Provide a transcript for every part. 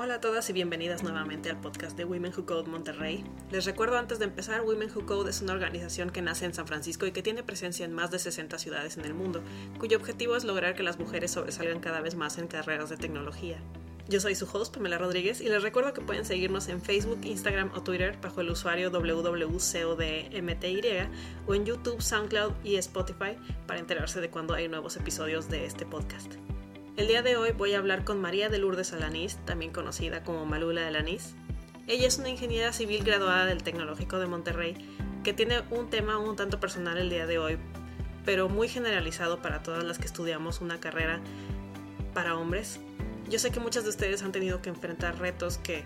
Hola a todas y bienvenidas nuevamente al podcast de Women Who Code Monterrey. Les recuerdo antes de empezar, Women Who Code es una organización que nace en San Francisco y que tiene presencia en más de 60 ciudades en el mundo, cuyo objetivo es lograr que las mujeres sobresalgan cada vez más en carreras de tecnología. Yo soy su host, Pamela Rodríguez, y les recuerdo que pueden seguirnos en Facebook, Instagram o Twitter bajo el usuario www.codmty o en YouTube, SoundCloud y Spotify para enterarse de cuando hay nuevos episodios de este podcast. El día de hoy voy a hablar con María de Lourdes Alanís, también conocida como Malula de Alanís. Ella es una ingeniera civil graduada del Tecnológico de Monterrey que tiene un tema un tanto personal el día de hoy, pero muy generalizado para todas las que estudiamos una carrera para hombres. Yo sé que muchas de ustedes han tenido que enfrentar retos que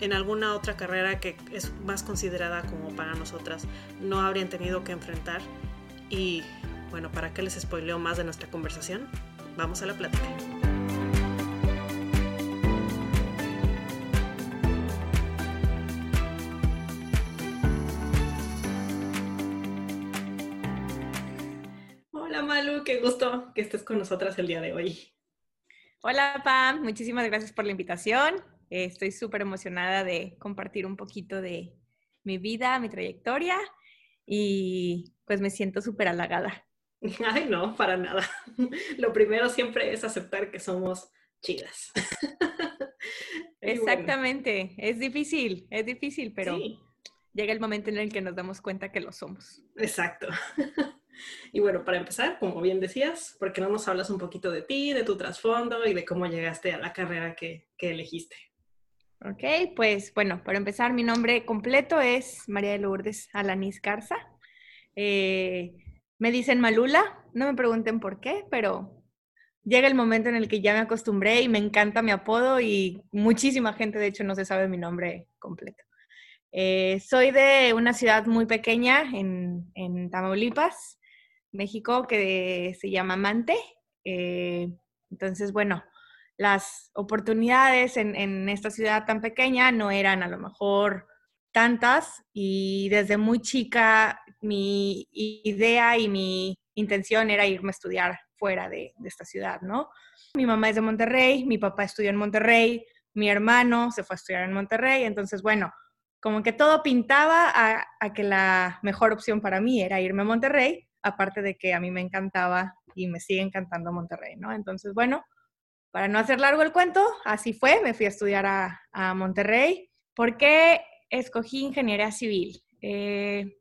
en alguna otra carrera que es más considerada como para nosotras no habrían tenido que enfrentar. Y bueno, ¿para qué les spoileo más de nuestra conversación? Vamos a la plática. Hola Malu, qué gusto que estés con nosotras el día de hoy. Hola Pam, muchísimas gracias por la invitación. Estoy súper emocionada de compartir un poquito de mi vida, mi trayectoria y pues me siento súper halagada. Ay, no, para nada. Lo primero siempre es aceptar que somos chidas. Exactamente, es difícil, es difícil, pero llega el momento en el que nos damos cuenta que lo somos. Exacto. Y bueno, para empezar, como bien decías, ¿por qué no nos hablas un poquito de ti, de tu trasfondo y de cómo llegaste a la carrera que, elegiste? Ok, pues bueno, para empezar, mi nombre completo es María de Lourdes Alanis Garza. Eh, me dicen Malula, no me pregunten por qué, pero llega el momento en el que ya me acostumbré y me encanta mi apodo y muchísima gente, de hecho, no se sabe mi nombre completo. Eh, soy de una ciudad muy pequeña en, Tamaulipas, México, que se llama Mante. Eh, entonces, bueno, las oportunidades en, en, esta ciudad tan pequeña no eran a lo mejor tantas y desde muy chica mi idea y mi intención era irme a estudiar fuera de, esta ciudad, ¿no? Mi mamá es de Monterrey, mi papá estudió en Monterrey, mi hermano se fue a estudiar en Monterrey, entonces, bueno, como que todo pintaba a, que la mejor opción para mí era irme a Monterrey, aparte de que a mí me encantaba y me sigue encantando Monterrey, ¿no? Entonces, bueno, para no hacer largo el cuento, así fue, me fui a estudiar a, a Monterrey. ¿Por qué escogí ingeniería civil? Eh,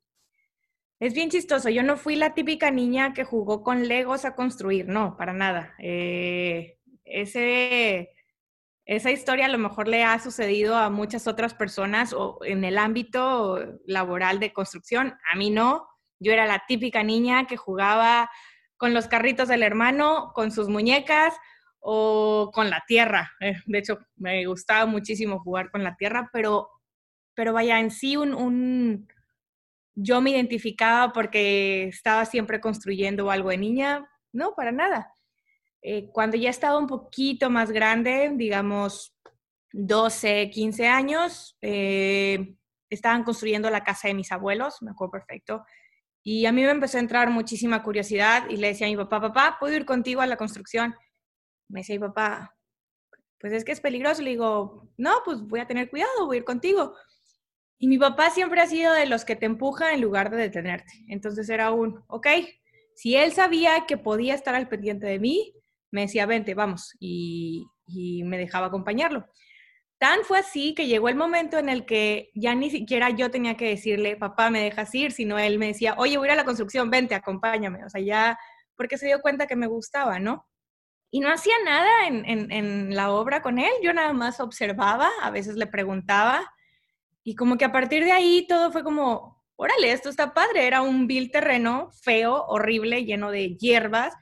es bien chistoso. Yo no fui la típica niña que jugó con Legos a construir, no, para nada. Eh, ese, esa historia a lo mejor le ha sucedido a muchas otras personas o en el ámbito laboral de construcción. A mí no. Yo era la típica niña que jugaba con los carritos del hermano, con sus muñecas o con la tierra. Eh, de hecho, me gustaba muchísimo jugar con la tierra, pero, pero vaya, en sí un yo me identificaba porque estaba siempre construyendo algo de niña. No, para nada. Eh, cuando ya estaba un poquito más grande, digamos 12, 15 años, eh, estaban construyendo la casa de mis abuelos, me acuerdo perfecto. Y a mí me empezó a entrar muchísima curiosidad y le decía a mi papá, papá, ¿puedo ir contigo a la construcción? Me decía mi papá, pues es que es peligroso. Le digo, no, pues voy a tener cuidado, voy a ir contigo. Y mi papá siempre ha sido de los que te empuja en lugar de detenerte. Entonces era un, ok, si él sabía que podía estar al pendiente de mí, me decía, vente, vamos, y, me dejaba acompañarlo. Tan fue así que llegó el momento en el que ya ni siquiera yo tenía que decirle, papá, me dejas ir, sino él me decía, oye, voy a ir a la construcción, vente, acompáñame. O sea, ya, porque se dio cuenta que me gustaba, ¿no? Y no hacía nada en, en la obra con él, yo nada más observaba, a veces le preguntaba, y como que a partir de ahí todo fue como, órale, esto está padre, era un vil terreno feo, horrible, lleno de hierbas,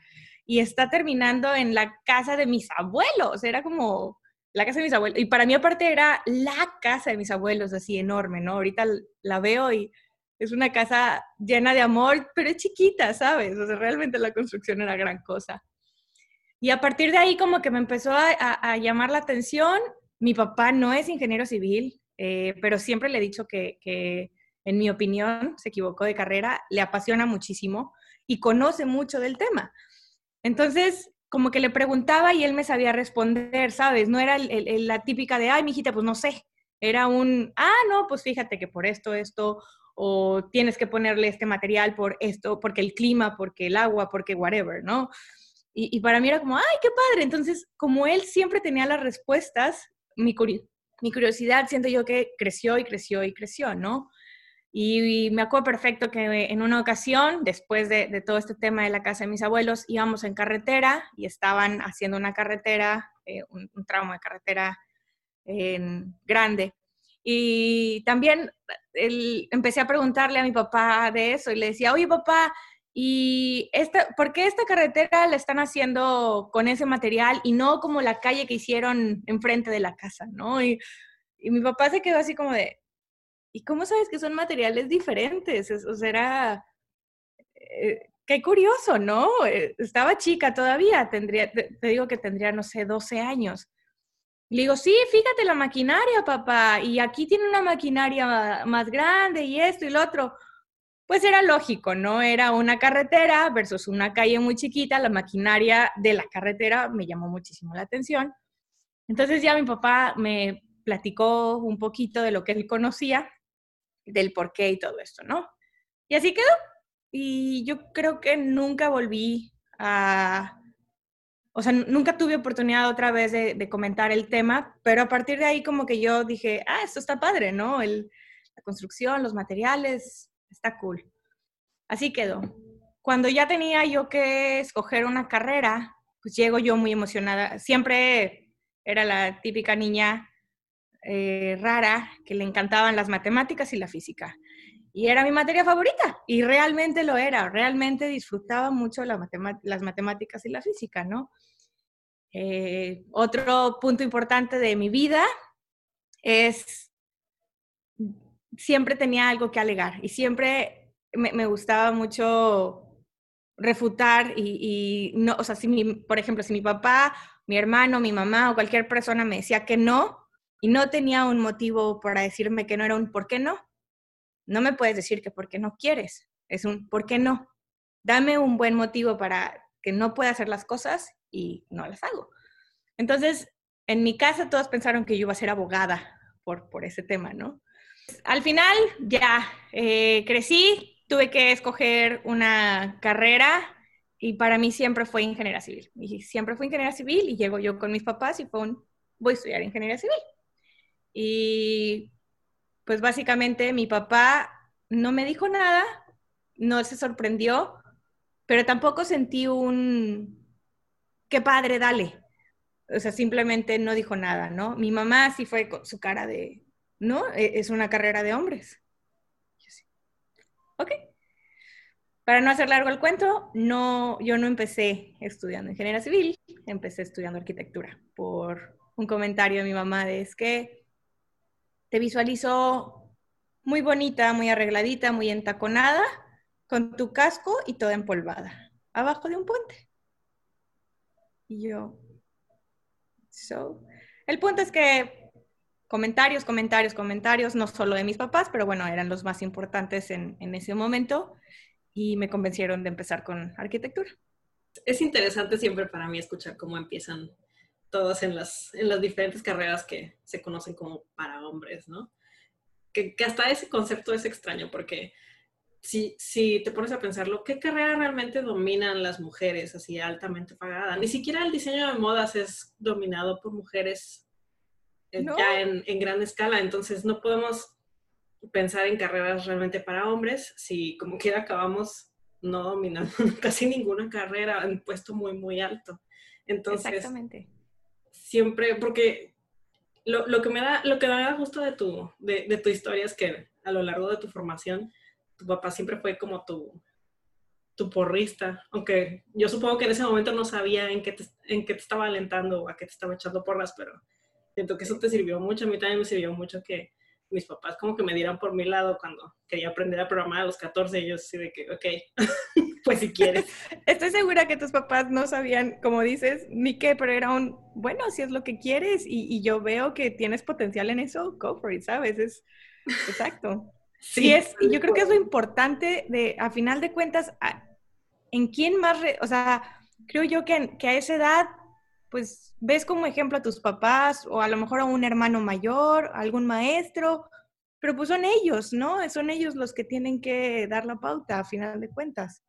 y está terminando en la casa de mis abuelos, era como la casa de mis abuelos, y para mí aparte era la casa de mis abuelos, así enorme, ¿no? Ahorita la veo y es una casa llena de amor, pero es chiquita, ¿sabes? O sea, realmente la construcción era gran cosa. Y a partir de ahí como que me empezó a, a llamar la atención. Mi papá no es ingeniero civil, eh, pero siempre le he dicho que, en mi opinión, se equivocó de carrera, le apasiona muchísimo y conoce mucho del tema. Entonces, como que le preguntaba y él me sabía responder, ¿sabes? No era la típica de, ay, mijita, pues no sé. Era un, ah, no, pues fíjate que por esto, esto, o tienes que ponerle este material por esto, porque el clima, porque el agua, porque whatever, ¿no? Y, para mí era como, ay, qué padre. Entonces, como él siempre tenía las respuestas, mi, mi curiosidad siento yo que creció y creció y creció, ¿no? Y, me acuerdo perfecto que en una ocasión, después de, todo este tema de la casa de mis abuelos, íbamos en carretera y estaban haciendo una carretera, eh, un, tramo de carretera grande. Y también empecé a preguntarle a mi papá de eso y le decía, oye papá, ¿y esta, por qué esta carretera la están haciendo con ese material y no como la calle que hicieron enfrente de la casa, ¿no? Y, y mi papá se quedó así como de, ¿y cómo sabes que son materiales diferentes? o sea, era... Eh, qué curioso, ¿no? Eh, estaba chica todavía, tendría, te, digo que tendría, no sé, 12 años. Le digo, sí, fíjate la maquinaria, papá, y aquí tiene una maquinaria más grande y esto y lo otro. Pues era lógico, ¿no? Era una carretera versus una calle muy chiquita, la maquinaria de la carretera me llamó muchísimo la atención. Entonces ya mi papá me platicó un poquito de lo que él conocía del por qué y todo esto, ¿no? Y así quedó. Y yo creo que nunca volví a, o sea, nunca tuve oportunidad otra vez de, comentar el tema, pero a partir de ahí como que yo dije, ah, esto está padre, ¿no? El, la construcción, los materiales, está cool. Así quedó. Cuando ya tenía yo que escoger una carrera, pues llego yo muy emocionada. Siempre era la típica niña eh, rara que le encantaban las matemáticas y la física. Y era mi materia favorita, y realmente lo era, realmente disfrutaba mucho las matemáticas y la física, ¿no? Eh, otro punto importante de mi vida es, siempre tenía algo que alegar y siempre me, gustaba mucho refutar y, no, o sea, si mi, por ejemplo, si mi papá, mi hermano, mi mamá o cualquier persona me decía que no, y no tenía un motivo para decirme que no era un ¿por qué no? No me puedes decir que ¿por qué no quieres? Es un ¿por qué no? Dame un buen motivo para que no pueda hacer las cosas y no las hago. Entonces, en mi casa todos pensaron que yo iba a ser abogada por, por ese tema, ¿no? Al final ya eh, crecí, tuve que escoger una carrera y para mí siempre fue ingeniería civil. Y siempre fue ingeniería civil y llego yo con mis papás y fue un, voy a estudiar ingeniería civil. Y pues básicamente mi papá no me dijo nada, no se sorprendió, pero tampoco sentí un, qué padre, dale. O sea, simplemente no dijo nada, ¿no? Mi mamá sí fue con su cara de, no, e, es una carrera de hombres. Ok. Para no hacer largo el cuento, no, yo no empecé estudiando ingeniería civil, empecé estudiando arquitectura por un comentario de mi mamá de es que te visualizo muy bonita, muy arregladita, muy entaconada, con tu casco y toda empolvada, abajo de un puente. Y yo, so, el punto es que comentarios, comentarios, comentarios, no solo de mis papás, pero bueno, eran los más importantes en, en ese momento y me convencieron de empezar con arquitectura. Es interesante siempre para mí escuchar cómo empiezan todas en las, en las diferentes carreras que se conocen como para hombres, ¿no? Que, que hasta ese concepto es extraño porque si, si te pones a pensarlo, ¿qué carrera realmente dominan las mujeres así altamente pagada? Ni siquiera el diseño de modas es dominado por mujeres eh, ya en, en gran escala, entonces no podemos pensar en carreras realmente para hombres si como quiera acabamos no dominando casi ninguna carrera en puesto muy, muy alto. Entonces, Exactamente. siempre, porque lo, lo, que me da, lo que me da gusto de tu, de, de, tu historia es que a lo largo de tu formación, tu papá siempre fue como tu, tu porrista, aunque yo supongo que en ese momento no sabía en qué te, en qué te estaba alentando o a qué te estaba echando porras, pero siento que eso te sirvió mucho, a mí también me sirvió mucho que mis papás como que me dieran por mi lado cuando quería aprender a programar a los 14 y yo así de que, ok, pues si quieres. Estoy segura que tus papás no sabían, como dices, ni qué, pero era un, bueno, si es lo que quieres y, y yo veo que tienes potencial en eso, go for it, ¿sabes? Es exacto. sí, y es, y yo creo que es lo importante de, a final de cuentas, en quién más, o sea, creo yo que, que a esa edad, pues ves como ejemplo a tus papás o a lo mejor a un hermano mayor, algún maestro, pero pues son ellos, ¿no? Son ellos los que tienen que dar la pauta a final de cuentas.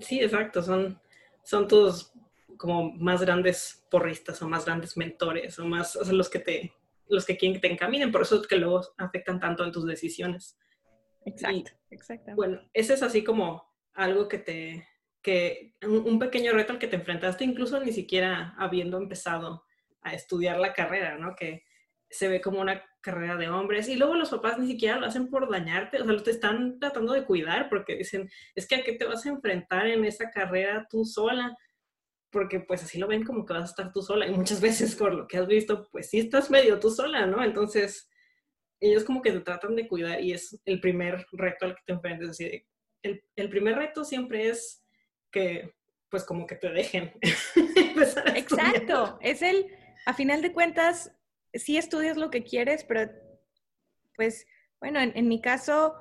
Sí, exacto, son, son tus como más grandes porristas o más grandes mentores o más, o sea, los que te, los que quieren que te encaminen, por eso es que luego afectan tanto en tus decisiones. Exacto, exacto. Bueno, ese es así como algo que te, que un, pequeño reto al que te enfrentaste, incluso ni siquiera habiendo empezado a estudiar la carrera, ¿no? Que se ve como una carrera de hombres y luego los papás ni siquiera lo hacen por dañarte, o sea, te están tratando de cuidar porque dicen, es que a qué te vas a enfrentar en esa carrera tú sola, porque pues así lo ven como que vas a estar tú sola y muchas veces por lo que has visto, pues sí estás medio tú sola, ¿no? Entonces, ellos como que te tratan de cuidar y es el primer reto al que te enfrentes, así el, el primer reto siempre es que pues como que te dejen. Exacto, es el, a final de cuentas, sí estudias lo que quieres, pero pues bueno, en, mi caso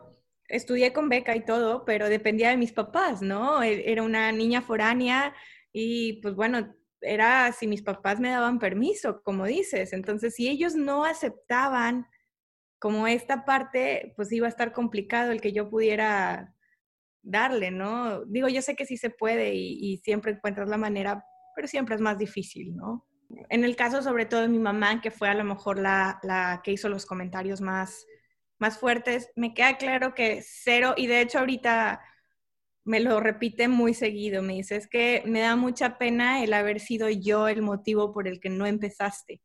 estudié con beca y todo, pero dependía de mis papás, ¿no? E, era una niña foránea y pues bueno, era si mis papás me daban permiso, como dices. Entonces, si ellos no aceptaban como esta parte, pues iba a estar complicado el que yo pudiera darle, ¿no? Digo, yo sé que sí se puede y, siempre encuentras la manera, pero siempre es más difícil, ¿no? En el caso sobre todo de mi mamá, que fue a lo mejor la, la que hizo los comentarios más, más fuertes, me queda claro que cero, y de hecho ahorita me lo repite muy seguido, me dice, es que me da mucha pena el haber sido yo el motivo por el que no empezaste.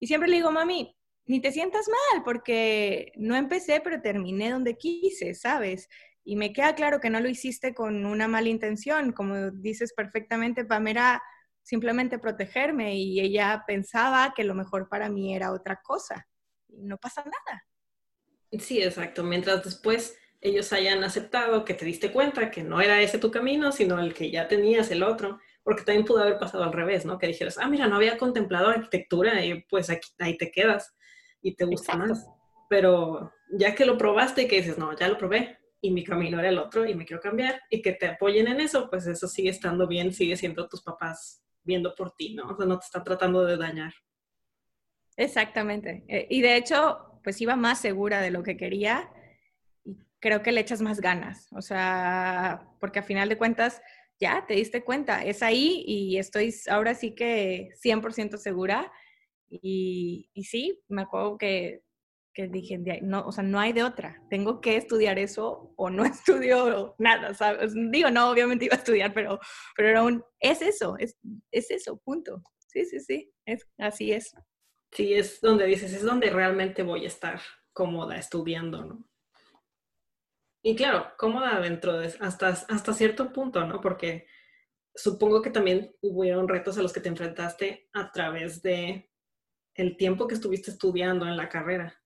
Y siempre le digo, mami, ni te sientas mal, porque no empecé, pero terminé donde quise, ¿sabes? Y me queda claro que no lo hiciste con una mala intención, como dices perfectamente, Pamela, simplemente protegerme y ella pensaba que lo mejor para mí era otra cosa. no pasa nada. Sí, exacto. Mientras después ellos hayan aceptado que te diste cuenta que no era ese tu camino, sino el que ya tenías el otro, porque también pudo haber pasado al revés, ¿no? Que dijeras, ah, mira, no había contemplado arquitectura y pues aquí, ahí te quedas y te gusta más. Pero ya que lo probaste y que dices, no, ya lo probé, y mi camino era el otro y me quiero cambiar y que te apoyen en eso, pues eso sigue estando bien, sigue siendo tus papás viendo por ti, ¿no? O sea, no te está tratando de dañar. Exactamente. Eh, y de hecho, pues iba más segura de lo que quería y creo que le echas más ganas, o sea, porque a final de cuentas ya te diste cuenta, es ahí y estoy ahora sí que 100% segura. Y, y sí, me acuerdo que que dije, no, o sea, no hay de otra, tengo que estudiar eso o no estudio nada, ¿sabes? Digo, no, obviamente iba a estudiar, pero, pero era un, es eso, es, es eso, punto. Sí, sí, sí, es, así es. Sí, es donde dices, es donde realmente voy a estar cómoda estudiando, ¿no? Y claro, cómoda dentro de, hasta, hasta cierto punto, ¿no? Porque supongo que también hubieron retos a los que te enfrentaste a través de el tiempo que estuviste estudiando en la carrera.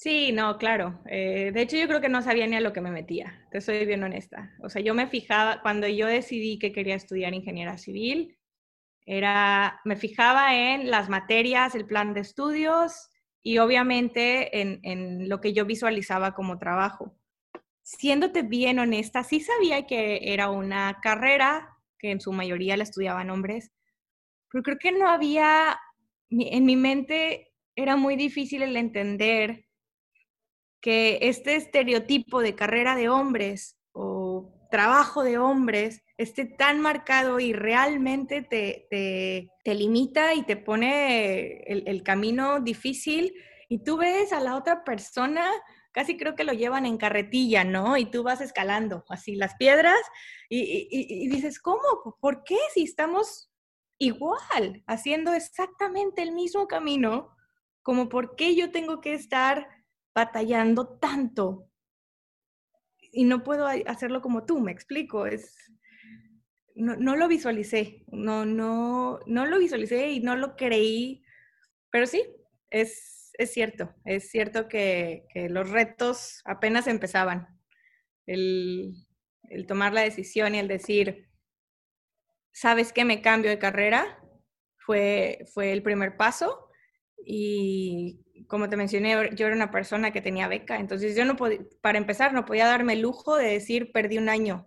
Sí, no, claro. Eh, de hecho, yo creo que no sabía ni a lo que me metía, te soy bien honesta. O sea, yo me fijaba, cuando yo decidí que quería estudiar ingeniería civil, era, me fijaba en las materias, el plan de estudios y obviamente en, en lo que yo visualizaba como trabajo. Siéndote bien honesta, sí sabía que era una carrera que en su mayoría la estudiaban hombres, pero creo que no había, en mi mente era muy difícil el entender que este estereotipo de carrera de hombres o trabajo de hombres esté tan marcado y realmente te, te, limita y te pone el, camino difícil y tú ves a la otra persona, casi creo que lo llevan en carretilla, ¿no? Y tú vas escalando así las piedras y, y dices, ¿cómo? ¿Por qué si estamos igual, haciendo exactamente el mismo camino? Como por qué yo tengo que estar batallando tanto y no puedo hacerlo como tú, me explico, es, no, lo visualicé, no, no, no lo visualicé y no lo creí, pero sí, es, es cierto, es cierto que, los retos apenas empezaban, el, el tomar la decisión y el decir, ¿sabes qué? Me cambio de carrera, fue, fue el primer paso y como te mencioné, yo era una persona que tenía beca, entonces yo no podía, para empezar, no podía darme el lujo de decir perdí un año.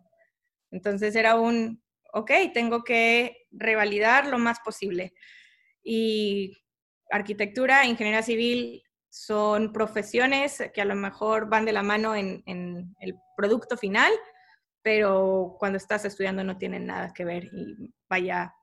Entonces era un, ok, tengo que revalidar lo más posible. Y arquitectura, ingeniería civil son profesiones que a lo mejor van de la mano en, en, el producto final, pero cuando estás estudiando no tienen nada que ver. Y vaya,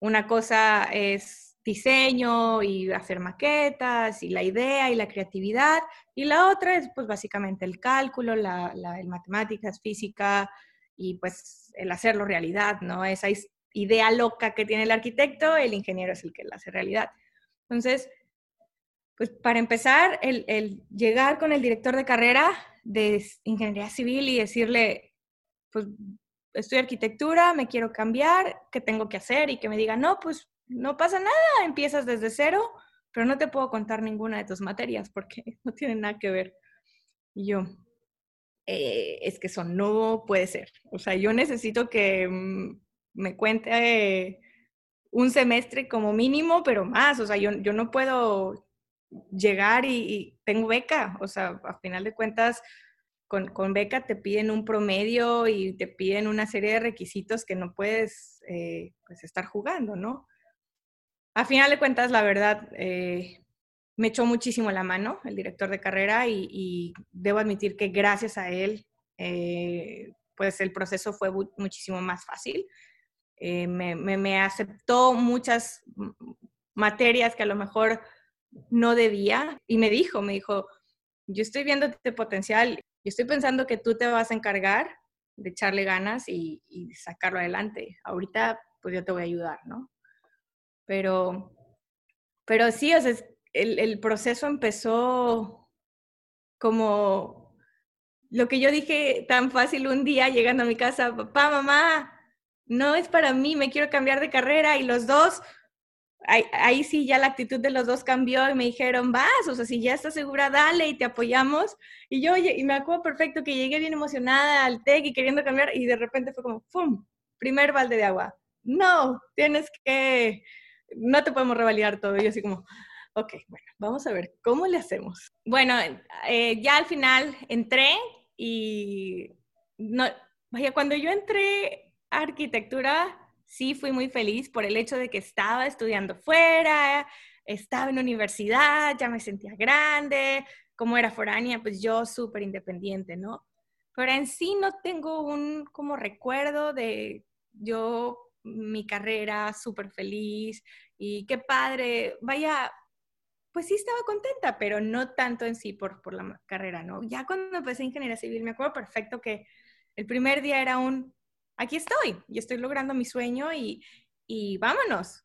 una cosa es diseño y hacer maquetas y la idea y la creatividad, y la otra es pues básicamente el cálculo, la, la el matemáticas, física y pues el hacerlo realidad, ¿no? Esa idea loca que tiene el arquitecto, el ingeniero es el que la hace realidad. Entonces, pues para empezar, el, el, llegar con el director de carrera de ingeniería civil y decirle, pues estoy arquitectura, me quiero cambiar, ¿qué tengo que hacer? Y que me diga, no, pues no pasa nada, empiezas desde cero, pero no te puedo contar ninguna de tus materias porque no tienen nada que ver. Y yo, eh, es que eso no puede ser. O sea, yo necesito que mm, me cuente un semestre como mínimo, pero más. O sea, yo, yo no puedo llegar y, tengo beca. O sea, a final de cuentas, con, con, beca te piden un promedio y te piden una serie de requisitos que no puedes eh, pues estar jugando, ¿no? A final de cuentas, la verdad, eh, me echó muchísimo la mano el director de carrera y, debo admitir que gracias a él, eh, pues el proceso fue muchísimo más fácil. me, me, aceptó muchas materias que a lo mejor no debía y me dijo, me dijo, yo estoy viendo este potencial, yo estoy pensando que tú te vas a encargar de echarle ganas y, sacarlo adelante. Ahorita, pues yo te voy a ayudar, ¿no? Pero, pero sí, o sea, el, el proceso empezó como lo que yo dije tan fácil un día llegando a mi casa, papá, mamá, no es para mí, me quiero cambiar de carrera y los dos ahí, sí ya la actitud de los dos cambió y me dijeron, vas, o sea, si ya estás segura, dale y te apoyamos. Y yo, y me acuerdo perfecto que llegué bien emocionada al TEC y queriendo cambiar y de repente fue como, ¡pum! Primer balde de agua. No, tienes que, no te podemos revalidar todo. Y así como, ok, bueno, vamos a ver, ¿cómo le hacemos? Bueno, eh, ya al final entré y, no, vaya, cuando yo entré arquitectura, sí fui muy feliz por el hecho de que estaba estudiando fuera, estaba en universidad, ya me sentía grande, como era foránea, pues yo súper independiente, ¿no? Pero en sí no tengo un como recuerdo de yo, mi carrera, súper feliz y qué padre, vaya, pues sí estaba contenta, pero no tanto en sí por, por la carrera, ¿no? Ya cuando empecé ingeniería civil, me acuerdo perfecto que el primer día era un, aquí estoy y estoy logrando mi sueño y, y vámonos.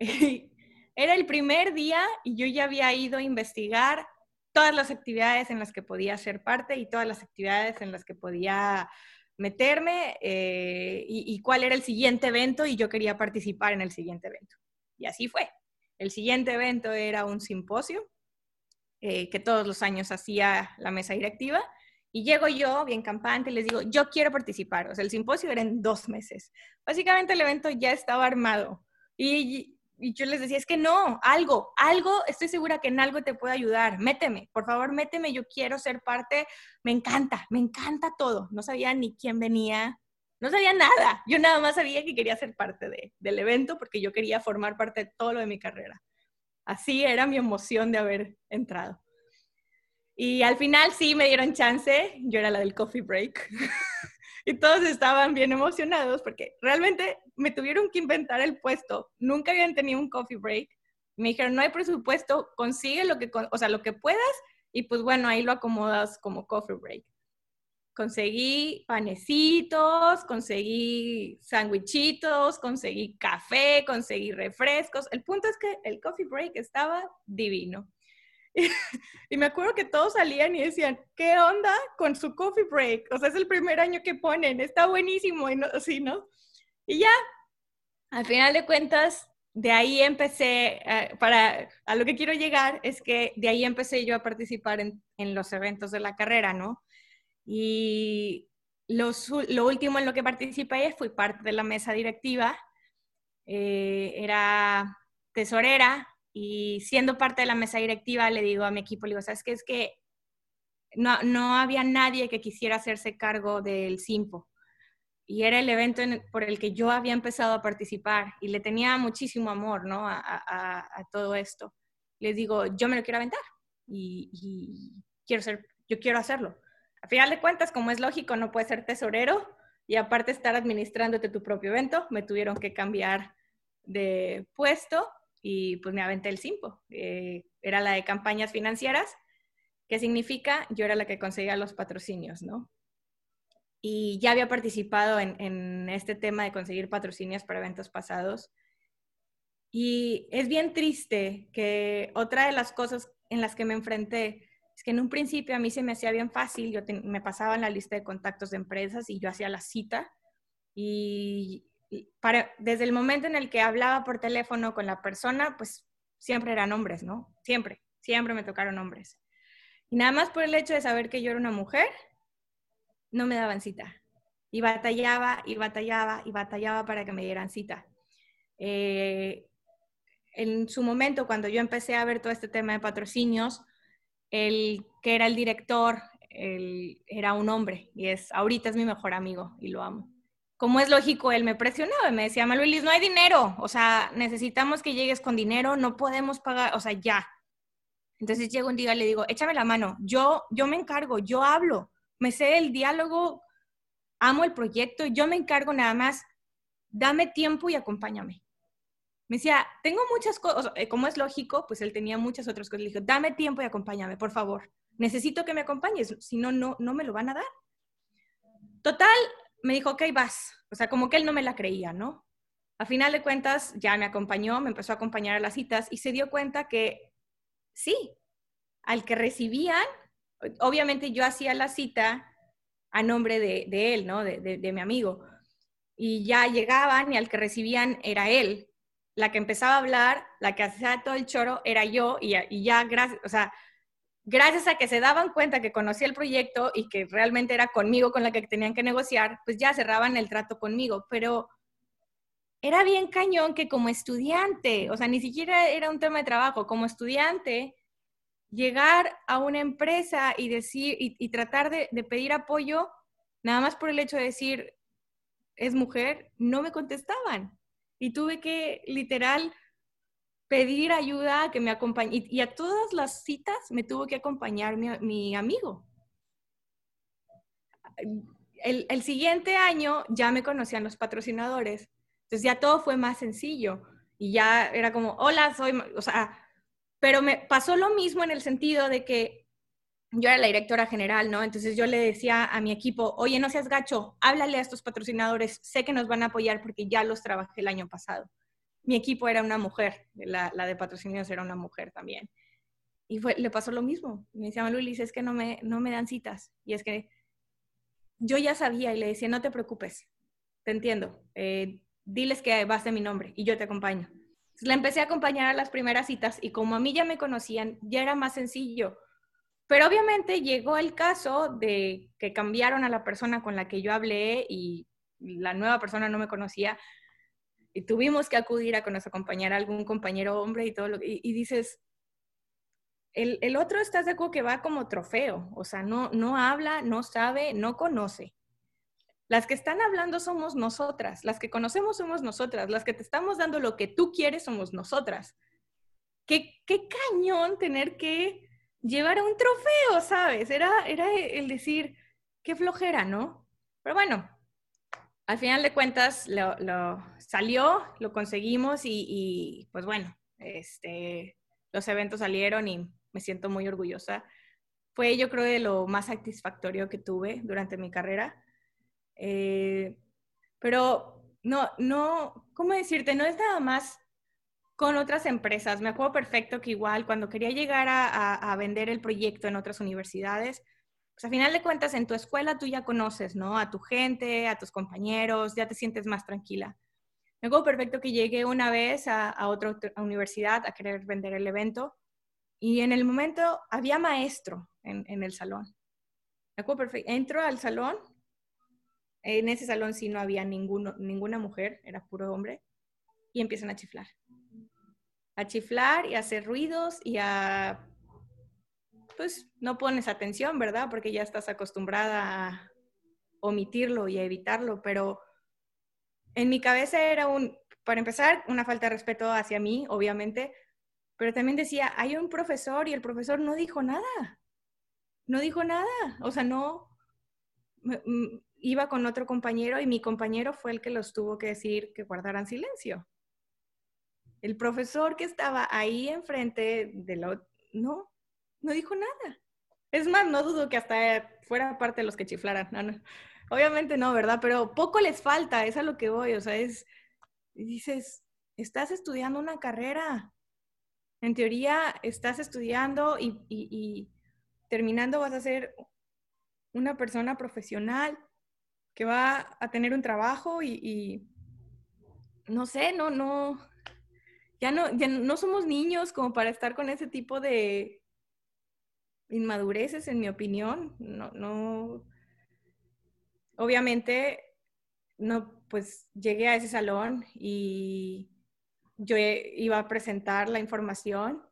Era el primer día y yo ya había ido a investigar todas las actividades en las que podía ser parte y todas las actividades en las que podía meterme eh, y, cuál era el siguiente evento y yo quería participar en el siguiente evento. Y así fue. El siguiente evento era un simposio eh, que todos los años hacía la mesa directiva y llego yo, bien campante, y les digo, yo quiero participar. O sea, el simposio era en dos meses. Básicamente el evento ya estaba armado. Y, y, yo les decía, es que no, algo, algo, estoy segura que en algo te puede ayudar. Méteme, por favor, méteme, yo quiero ser parte. Me encanta, me encanta todo. No sabía ni quién venía, no sabía nada. Yo nada más sabía que quería ser parte de, del evento porque yo quería formar parte de todo lo de mi carrera. Así era mi emoción de haber entrado. Y al final sí me dieron chance, yo era la del coffee break. y todos estaban bien emocionados porque realmente me tuvieron que inventar el puesto. Nunca habían tenido un coffee break. Me dijeron, no hay presupuesto, consigue lo que, o sea, lo que puedas y pues bueno, ahí lo acomodas como coffee break. Conseguí panecitos, conseguí sandwichitos, conseguí café, conseguí refrescos. El punto es que el coffee break estaba divino. Y, me acuerdo que todos salían y decían, ¿qué onda con su coffee break? O sea, es el primer año que ponen, está buenísimo, y no, así, ¿no? Y ya, al final de cuentas, de ahí empecé, eh, para, a lo que quiero llegar es que de ahí empecé yo a participar en, en los eventos de la carrera, ¿no? Y lo último en lo que participé fui parte de la mesa directiva, eh, era tesorera y siendo parte de la mesa directiva, le digo a mi equipo, le digo, ¿sabes qué? Es que no, no había nadie que quisiera hacerse cargo del SIMPO. Y era el evento por el que yo había empezado a participar y le tenía muchísimo amor, ¿no? A, todo esto. Les digo, yo me lo quiero aventar y, quiero ser, yo quiero hacerlo. A final de cuentas, como es lógico, no puedes ser tesorero y aparte estar administrándote tu propio evento, me tuvieron que cambiar de puesto y pues me aventé el CIMPO. Eh, era la de campañas financieras, que significa yo era la que conseguía los patrocinios, ¿no? Y ya había participado en, este tema de conseguir patrocinios para eventos pasados. Y es bien triste que otra de las cosas en las que me enfrenté es que en un principio a mí se me hacía bien fácil, yo me pasaba en la lista de contactos de empresas y yo hacía la cita y, desde el momento en el que hablaba por teléfono con la persona, pues siempre eran hombres, ¿no? Siempre, siempre me tocaron hombres. Y nada más por el hecho de saber que yo era una mujer, no me daban cita. Y batallaba y batallaba y batallaba para que me dieran cita. Eh, en su momento, cuando yo empecé a ver todo este tema de patrocinios, el que era el director era un hombre y es ahorita es mi mejor amigo y lo amo. Como es lógico, él me presionaba y me decía, Maluilis, no hay dinero, o sea, necesitamos que llegues con dinero, no podemos pagar, o sea, ya. Entonces llego un día y le digo, échame la mano, yo, yo me encargo, yo hablo, me sé el diálogo, amo el proyecto, yo me encargo nada más, dame tiempo y acompáñame. Me decía, tengo muchas cosas, eh, como es lógico, pues él tenía muchas otras cosas. Le dijo, dame tiempo y acompáñame, por favor. Necesito que me acompañes, si no, no, no me lo van a dar. Total, me dijo, ok, vas. O sea, como que él no me la creía, ¿no? A final de cuentas, ya me acompañó, me empezó a acompañar a las citas y se dio cuenta que sí, al que recibían obviamente yo hacía la cita a nombre de, él, ¿no? De, mi amigo. Y ya llegaban y al que recibían era él. La que empezaba a hablar, la que hacía todo el choro era yo y, ya, gracias, o sea, gracias a que se daban cuenta que conocía el proyecto y que realmente era conmigo con la que tenían que negociar, pues ya cerraban el trato conmigo. Pero era bien cañón que como estudiante, o sea, ni siquiera era un tema de trabajo, como estudiante, llegar a una empresa y decir y, tratar de, pedir apoyo, nada más por el hecho de decir es mujer, no me contestaban. Y tuve que literal pedir ayuda, que me acompañe. Y, a todas las citas me tuvo que acompañar mi, amigo. El, el, siguiente año ya me conocían los patrocinadores. Entonces ya todo fue más sencillo. Y ya era como, hola, soy, o sea, pero me pasó lo mismo en el sentido de que yo era la directora general, ¿no? Entonces yo le decía a mi equipo, oye, no seas gacho, háblale a estos patrocinadores, sé que nos van a apoyar porque ya los trabajé el año pasado. Mi equipo era una mujer, la, de patrocinios era una mujer también. Y le pasó lo mismo. Me decía, Luis, es que no me, no me dan citas. Y es que yo ya sabía y le decía, no te preocupes, te entiendo. Eh, diles que vas de mi nombre y yo te acompaño la empecé a acompañar a las primeras citas y como a mí ya me conocían, ya era más sencillo. Pero obviamente llegó el caso de que cambiaron a la persona con la que yo hablé y la nueva persona no me conocía y tuvimos que acudir a que nos acompañara algún compañero hombre y todo lo y, y dices, el, el, otro estás de acuerdo que va como trofeo, o sea, no, no habla, no sabe, no conoce. Las que están hablando somos nosotras, las que conocemos somos nosotras, las que te estamos dando lo que tú quieres somos nosotras. Qué, qué cañón tener que llevar un trofeo, ¿sabes? Era, era el decir, qué flojera, ¿no? Pero bueno, al final de cuentas lo, salió, lo conseguimos y, pues bueno, este, los eventos salieron y me siento muy orgullosa. Fue yo creo de lo más satisfactorio que tuve durante mi carrera eh, pero no, no, ¿cómo decirte? No es nada más con otras empresas. Me acuerdo perfecto que igual cuando quería llegar a, vender el proyecto en otras universidades, pues a final de cuentas en tu escuela tú ya conoces, ¿no? A tu gente, a tus compañeros, ya te sientes más tranquila. Me acuerdo perfecto que llegué una vez a, otra universidad a querer vender el evento y en el momento había maestro en, en el salón. Me acuerdo perfecto. Entro al salón en ese salón sí no había ninguno, ninguna mujer, era puro hombre, y empiezan a chiflar. A chiflar y a hacer ruidos y a... Pues no pones atención, ¿verdad? Porque ya estás acostumbrada a omitirlo y evitarlo, pero en mi cabeza era un, para empezar, una falta de respeto hacia mí, obviamente, pero también decía, hay un profesor y el profesor no dijo nada, no dijo nada, o sea, no, mm, iba con otro compañero y mi compañero fue el que los tuvo que decir que guardaran silencio. El profesor que estaba ahí enfrente de lo, no, no dijo nada. Es más, no dudo que hasta fuera parte de los que chiflaran. Obviamente no, ¿verdad? Pero poco les falta, es a lo que voy. O sea, es, dices, estás estudiando una carrera. En teoría, estás estudiando y, terminando vas a ser una persona profesional que va a tener un trabajo y, no sé, no, no, ya no, ya no somos niños como para estar con ese tipo de, inmadureces, en mi opinión. No, no. Obviamente, no, pues llegué a ese salón y yo iba a presentar la información.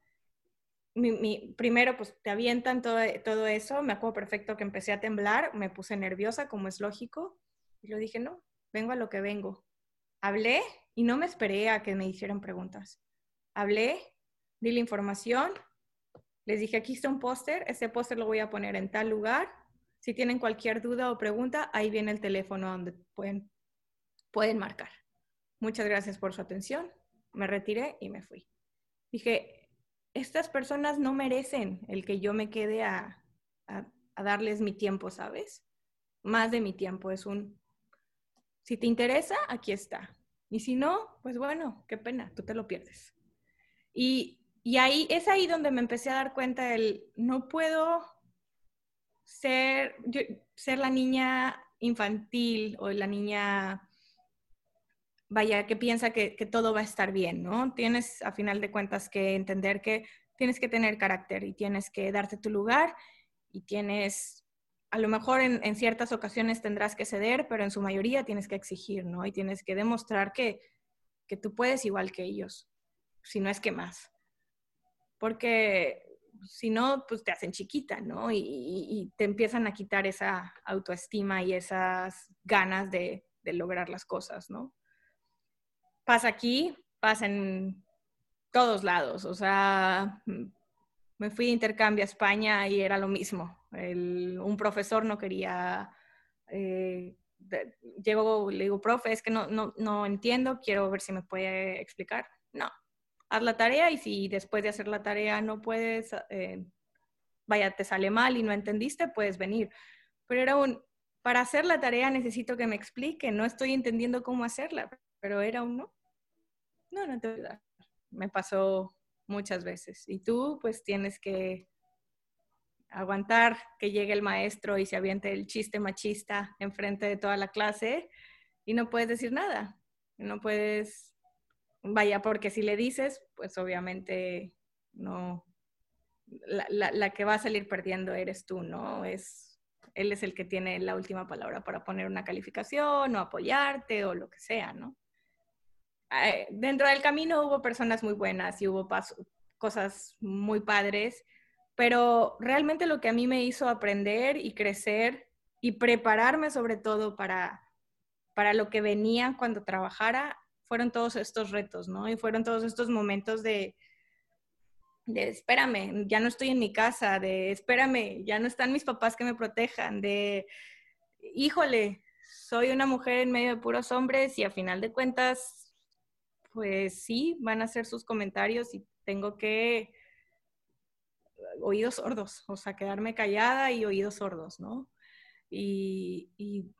Mi, primero, pues te avientan todo, todo eso. Me acuerdo perfecto que empecé a temblar, me puse nerviosa, como es lógico. Y yo dije, no, vengo a lo que vengo. Hablé y no me esperé a que me hicieran preguntas. Hablé, di la información les dije, aquí está un póster, este póster lo voy a poner en tal lugar. Si tienen cualquier duda o pregunta, ahí viene el teléfono donde pueden, pueden marcar. Muchas gracias por su atención. Me retiré y me fui. Dije, estas personas no merecen el que yo me quede a, a, darles mi tiempo, ¿sabes? Más de mi tiempo. Es un, si te interesa, aquí está. Y si no, pues bueno, qué pena, tú te lo pierdes. Y y ahí es ahí donde me empecé a dar cuenta del no puedo ser, ser la niña infantil o la niña, vaya, que piensa que, todo va a estar bien, ¿no? Tienes a final de cuentas que entender que tienes que tener carácter y tienes que darte tu lugar y tienes, a lo mejor en, ciertas ocasiones tendrás que ceder, pero en su mayoría tienes que exigir, ¿no? Y tienes que demostrar que tú puedes igual que ellos, si no es que más porque si no, pues te hacen chiquita, ¿no? Y, te empiezan a quitar esa autoestima y esas ganas de, lograr las cosas, ¿no? Pasa aquí, pasa en todos lados, o sea, me fui de intercambio a España y era lo mismo. un profesor no quería, eh, llego, le digo, profe, es que no, no, no entiendo, quiero ver si me puede explicar. No, haz la tarea y si después de hacer la tarea no puedes, eh, vaya, te sale mal y no entendiste, puedes venir. Pero era un, para hacer la tarea necesito que me explique, no estoy entendiendo cómo hacerla, pero era un no. No, no te voy a ayudar. Me pasó muchas veces. Y tú pues tienes que aguantar que llegue el maestro y se aviente el chiste machista enfrente de toda la clase y no puedes decir nada. No puedes Vaya, porque si le dices, pues obviamente no, la, que va a salir perdiendo eres tú, ¿no? Es, él es el que tiene la última palabra para poner una calificación o apoyarte o lo que sea, ¿no? Eh, dentro del camino hubo personas muy buenas y hubo cosas muy padres, pero realmente lo que a mí me hizo aprender y crecer y prepararme sobre todo para, para lo que venía cuando trabajara fueron todos estos retos, ¿no? Y fueron todos estos momentos de, de espérame, ya no estoy en mi casa, de espérame, ya no están mis papás que me protejan, de híjole, soy una mujer en medio de puros hombres y a final de cuentas, pues sí, van a hacer sus comentarios y tengo que oídos sordos, o sea, quedarme callada y oídos sordos, ¿no? Y,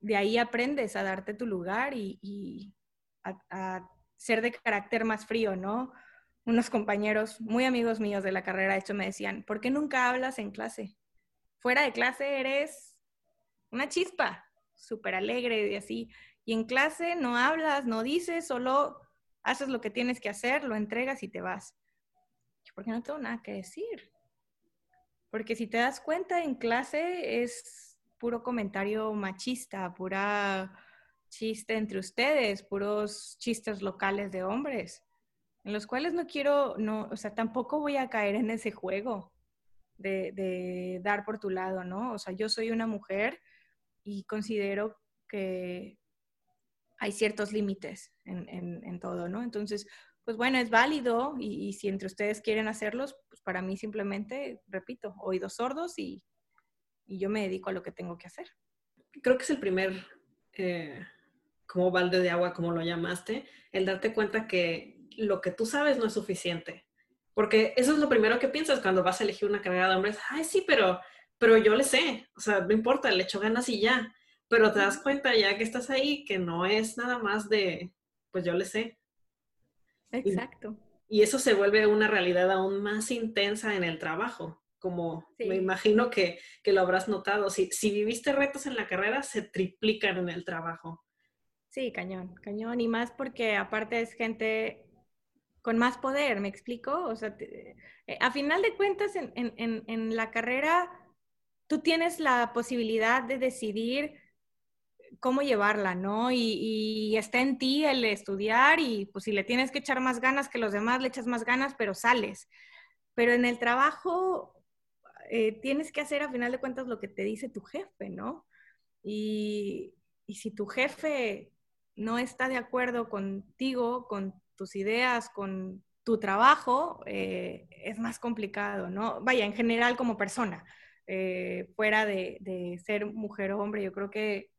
de ahí aprendes a darte tu lugar y, a, ser de carácter más frío, ¿no? Unos compañeros muy amigos míos de la carrera, de hecho, me decían, ¿por qué nunca hablas en clase? Fuera de clase eres una chispa, súper alegre y así. Y en clase no hablas, no dices, solo haces lo que tienes que hacer, lo entregas y te vas. ¿Por qué no tengo nada que decir? Porque si te das cuenta, en clase es puro comentario machista, pura chiste entre ustedes, puros chistes locales de hombres, en los cuales no quiero, no, o sea, tampoco voy a caer en ese juego de, de dar por tu lado, ¿no? O sea, yo soy una mujer y considero que hay ciertos límites en, todo, ¿no? Entonces, pues bueno, es válido y, si entre ustedes quieren hacerlos, pues para mí simplemente, repito, oídos sordos y, yo me dedico a lo que tengo que hacer. Creo que es el primer, eh, como balde de agua, como lo llamaste, el darte cuenta que lo que tú sabes no es suficiente. Porque eso es lo primero que piensas cuando vas a elegir una carrera de hombres. Ay, sí, pero, pero yo le sé. O sea, no importa, le echo ganas y ya. Pero te das cuenta ya que estás ahí que no es nada más de, pues yo le sé. Exacto. Y, eso se vuelve una realidad aún más intensa en el trabajo, como me imagino que, que, lo habrás notado. Si, si viviste retos en la carrera, se triplican en el trabajo. Sí, cañón, cañón. Y más porque aparte es gente con más poder, ¿me explico? O sea, eh, a final de cuentas, en, en, en, la carrera, tú tienes la posibilidad de decidir cómo llevarla, ¿no? Y, está en ti el estudiar y pues si le tienes que echar más ganas que los demás, le echas más ganas, pero sales. Pero en el trabajo eh, tienes que hacer a final de cuentas lo que te dice tu jefe, ¿no? Y, si tu jefe no está de acuerdo contigo, con tus ideas, con tu trabajo, eh, es más complicado, ¿no? Vaya, en general como persona, eh, fuera de, de, ser mujer o hombre, yo creo que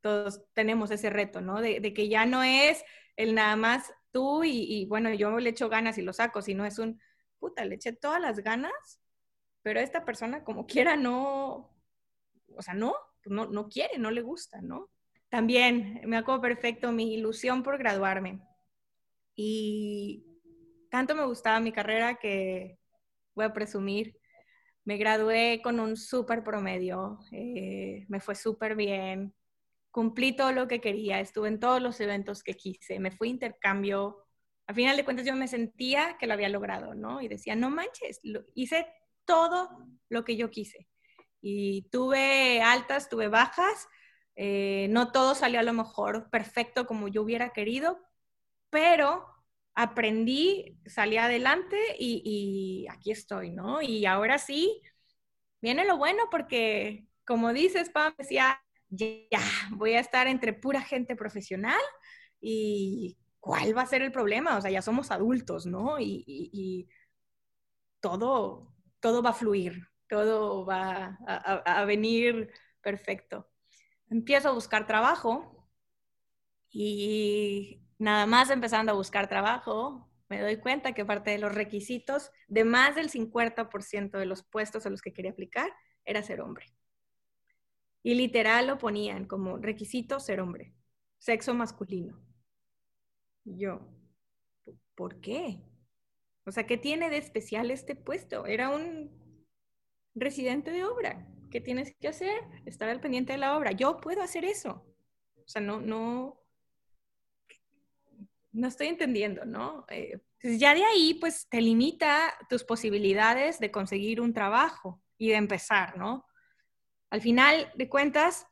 todos tenemos ese reto, ¿no? De, que ya no es el nada más tú y, bueno, yo le echo ganas y lo saco, sino es un, puta, le eché todas las ganas, pero esta persona como quiera no, o sea, no, no, no quiere, no le gusta, ¿no? También me acuerdo perfecto mi ilusión por graduarme. Y tanto me gustaba mi carrera que voy a presumir, me gradué con un súper promedio, eh, me fue súper bien, cumplí todo lo que quería, estuve en todos los eventos que quise, me fui intercambio. A final de cuentas yo me sentía que lo había logrado, ¿no? Y decía, no manches, hice todo lo que yo quise. Y tuve altas, tuve bajas, eh, no todo salió a lo mejor perfecto como yo hubiera querido, pero aprendí, salí adelante y, y, aquí estoy, ¿no? Y ahora sí, viene lo bueno porque, como dices, Pam, decía, ya voy a estar entre pura gente profesional y ¿cuál va a ser el problema? O sea, ya somos adultos, ¿no? Y, todo, todo va a fluir, todo va a, venir perfecto. Empiezo a buscar trabajo y nada más empezando a buscar trabajo, me doy cuenta que parte de los requisitos de más del 50% de los puestos a los que quería aplicar era ser hombre. Y literal lo ponían como requisito ser hombre, sexo masculino. yo, ¿por qué? O sea, ¿qué tiene de especial este puesto? Era un residente de obra. ¿Qué tienes que hacer? Estar al pendiente de la obra. Yo puedo hacer eso. O sea, no, no, no estoy entendiendo, ¿no? Eh, pues ya de ahí, pues te limita tus posibilidades de conseguir un trabajo y de empezar, ¿no? Al final de cuentas,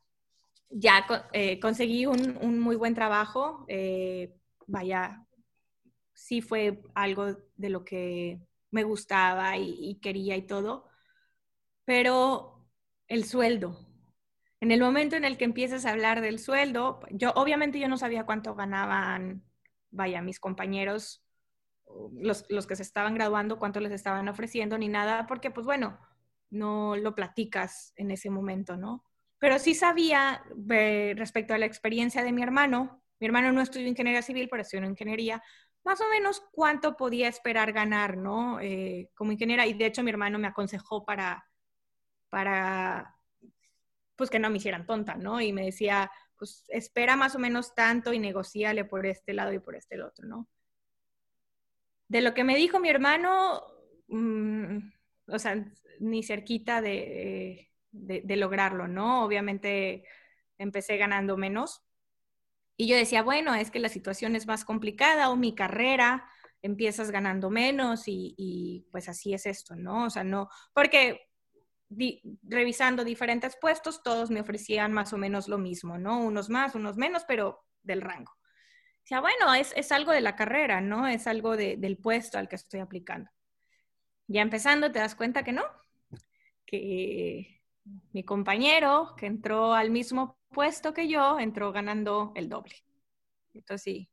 ya eh, conseguí un, muy buen trabajo. Eh, vaya, sí fue algo de lo que me gustaba y, quería y todo, pero el sueldo. En el momento en el que empiezas a hablar del sueldo, yo obviamente yo no sabía cuánto ganaban, vaya, mis compañeros, los, los que se estaban graduando, cuánto les estaban ofreciendo, ni nada, porque pues bueno, no lo platicas en ese momento, ¿no? Pero sí sabía eh, respecto a la experiencia de mi hermano, mi hermano no estudió ingeniería civil, pero estudió ingeniería, más o menos cuánto podía esperar ganar, ¿no? Eh, como ingeniera, y de hecho mi hermano me aconsejó para, para, pues que no me hicieran tonta, ¿no? Y me decía, pues espera más o menos tanto y negociale por este lado y por este otro, ¿no? De lo que me dijo mi hermano, mm, o sea, ni cerquita de, lograrlo, ¿no? Obviamente empecé ganando menos. Y yo decía, bueno, es que la situación es más complicada o mi carrera, empiezas ganando menos y, pues así es esto, ¿no? O sea, no, porque revisando diferentes puestos, todos me ofrecían más o menos lo mismo, ¿no? Unos más, unos menos, pero del rango. O bueno, es, algo de la carrera, ¿no? Es algo del puesto al que estoy aplicando. Ya empezando, te das cuenta que no, que Mi compañero, que entró al mismo puesto que yo, entró ganando el doble. Entonces, sí.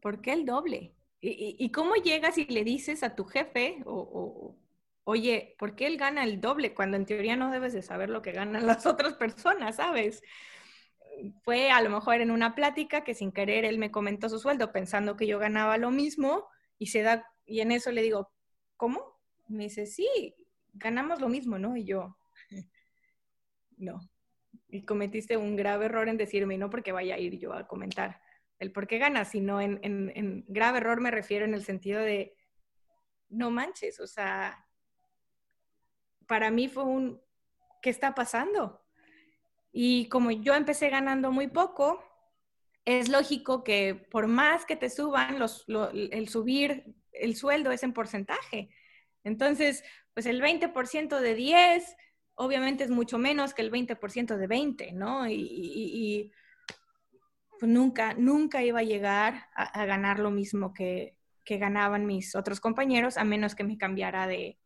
¿Por qué el doble? ¿Y, cómo llegas y le dices a tu jefe, o, oye, ¿por qué él gana el doble cuando en teoría no debes de saber lo que ganan las otras personas, sabes? Fue a lo mejor en una plática que sin querer él me comentó su sueldo pensando que yo ganaba lo mismo y se da, y en eso le digo, ¿cómo? Me dice, sí, ganamos lo mismo, ¿no? Y yo, no. Y cometiste un grave error en decirme, no porque vaya a ir yo a comentar el por qué ganas, sino en, en, grave error me refiero en el sentido de, no manches, o sea, para mí fue un, ¿qué está pasando? Y como yo empecé ganando muy poco, es lógico que por más que te suban, los, el subir el sueldo es en porcentaje. Entonces, pues el 20% de 10 obviamente es mucho menos que el 20% de 20, ¿no? y, pues, nunca, nunca iba a llegar a, ganar lo mismo que, ganaban mis otros compañeros, a menos que me cambiara de,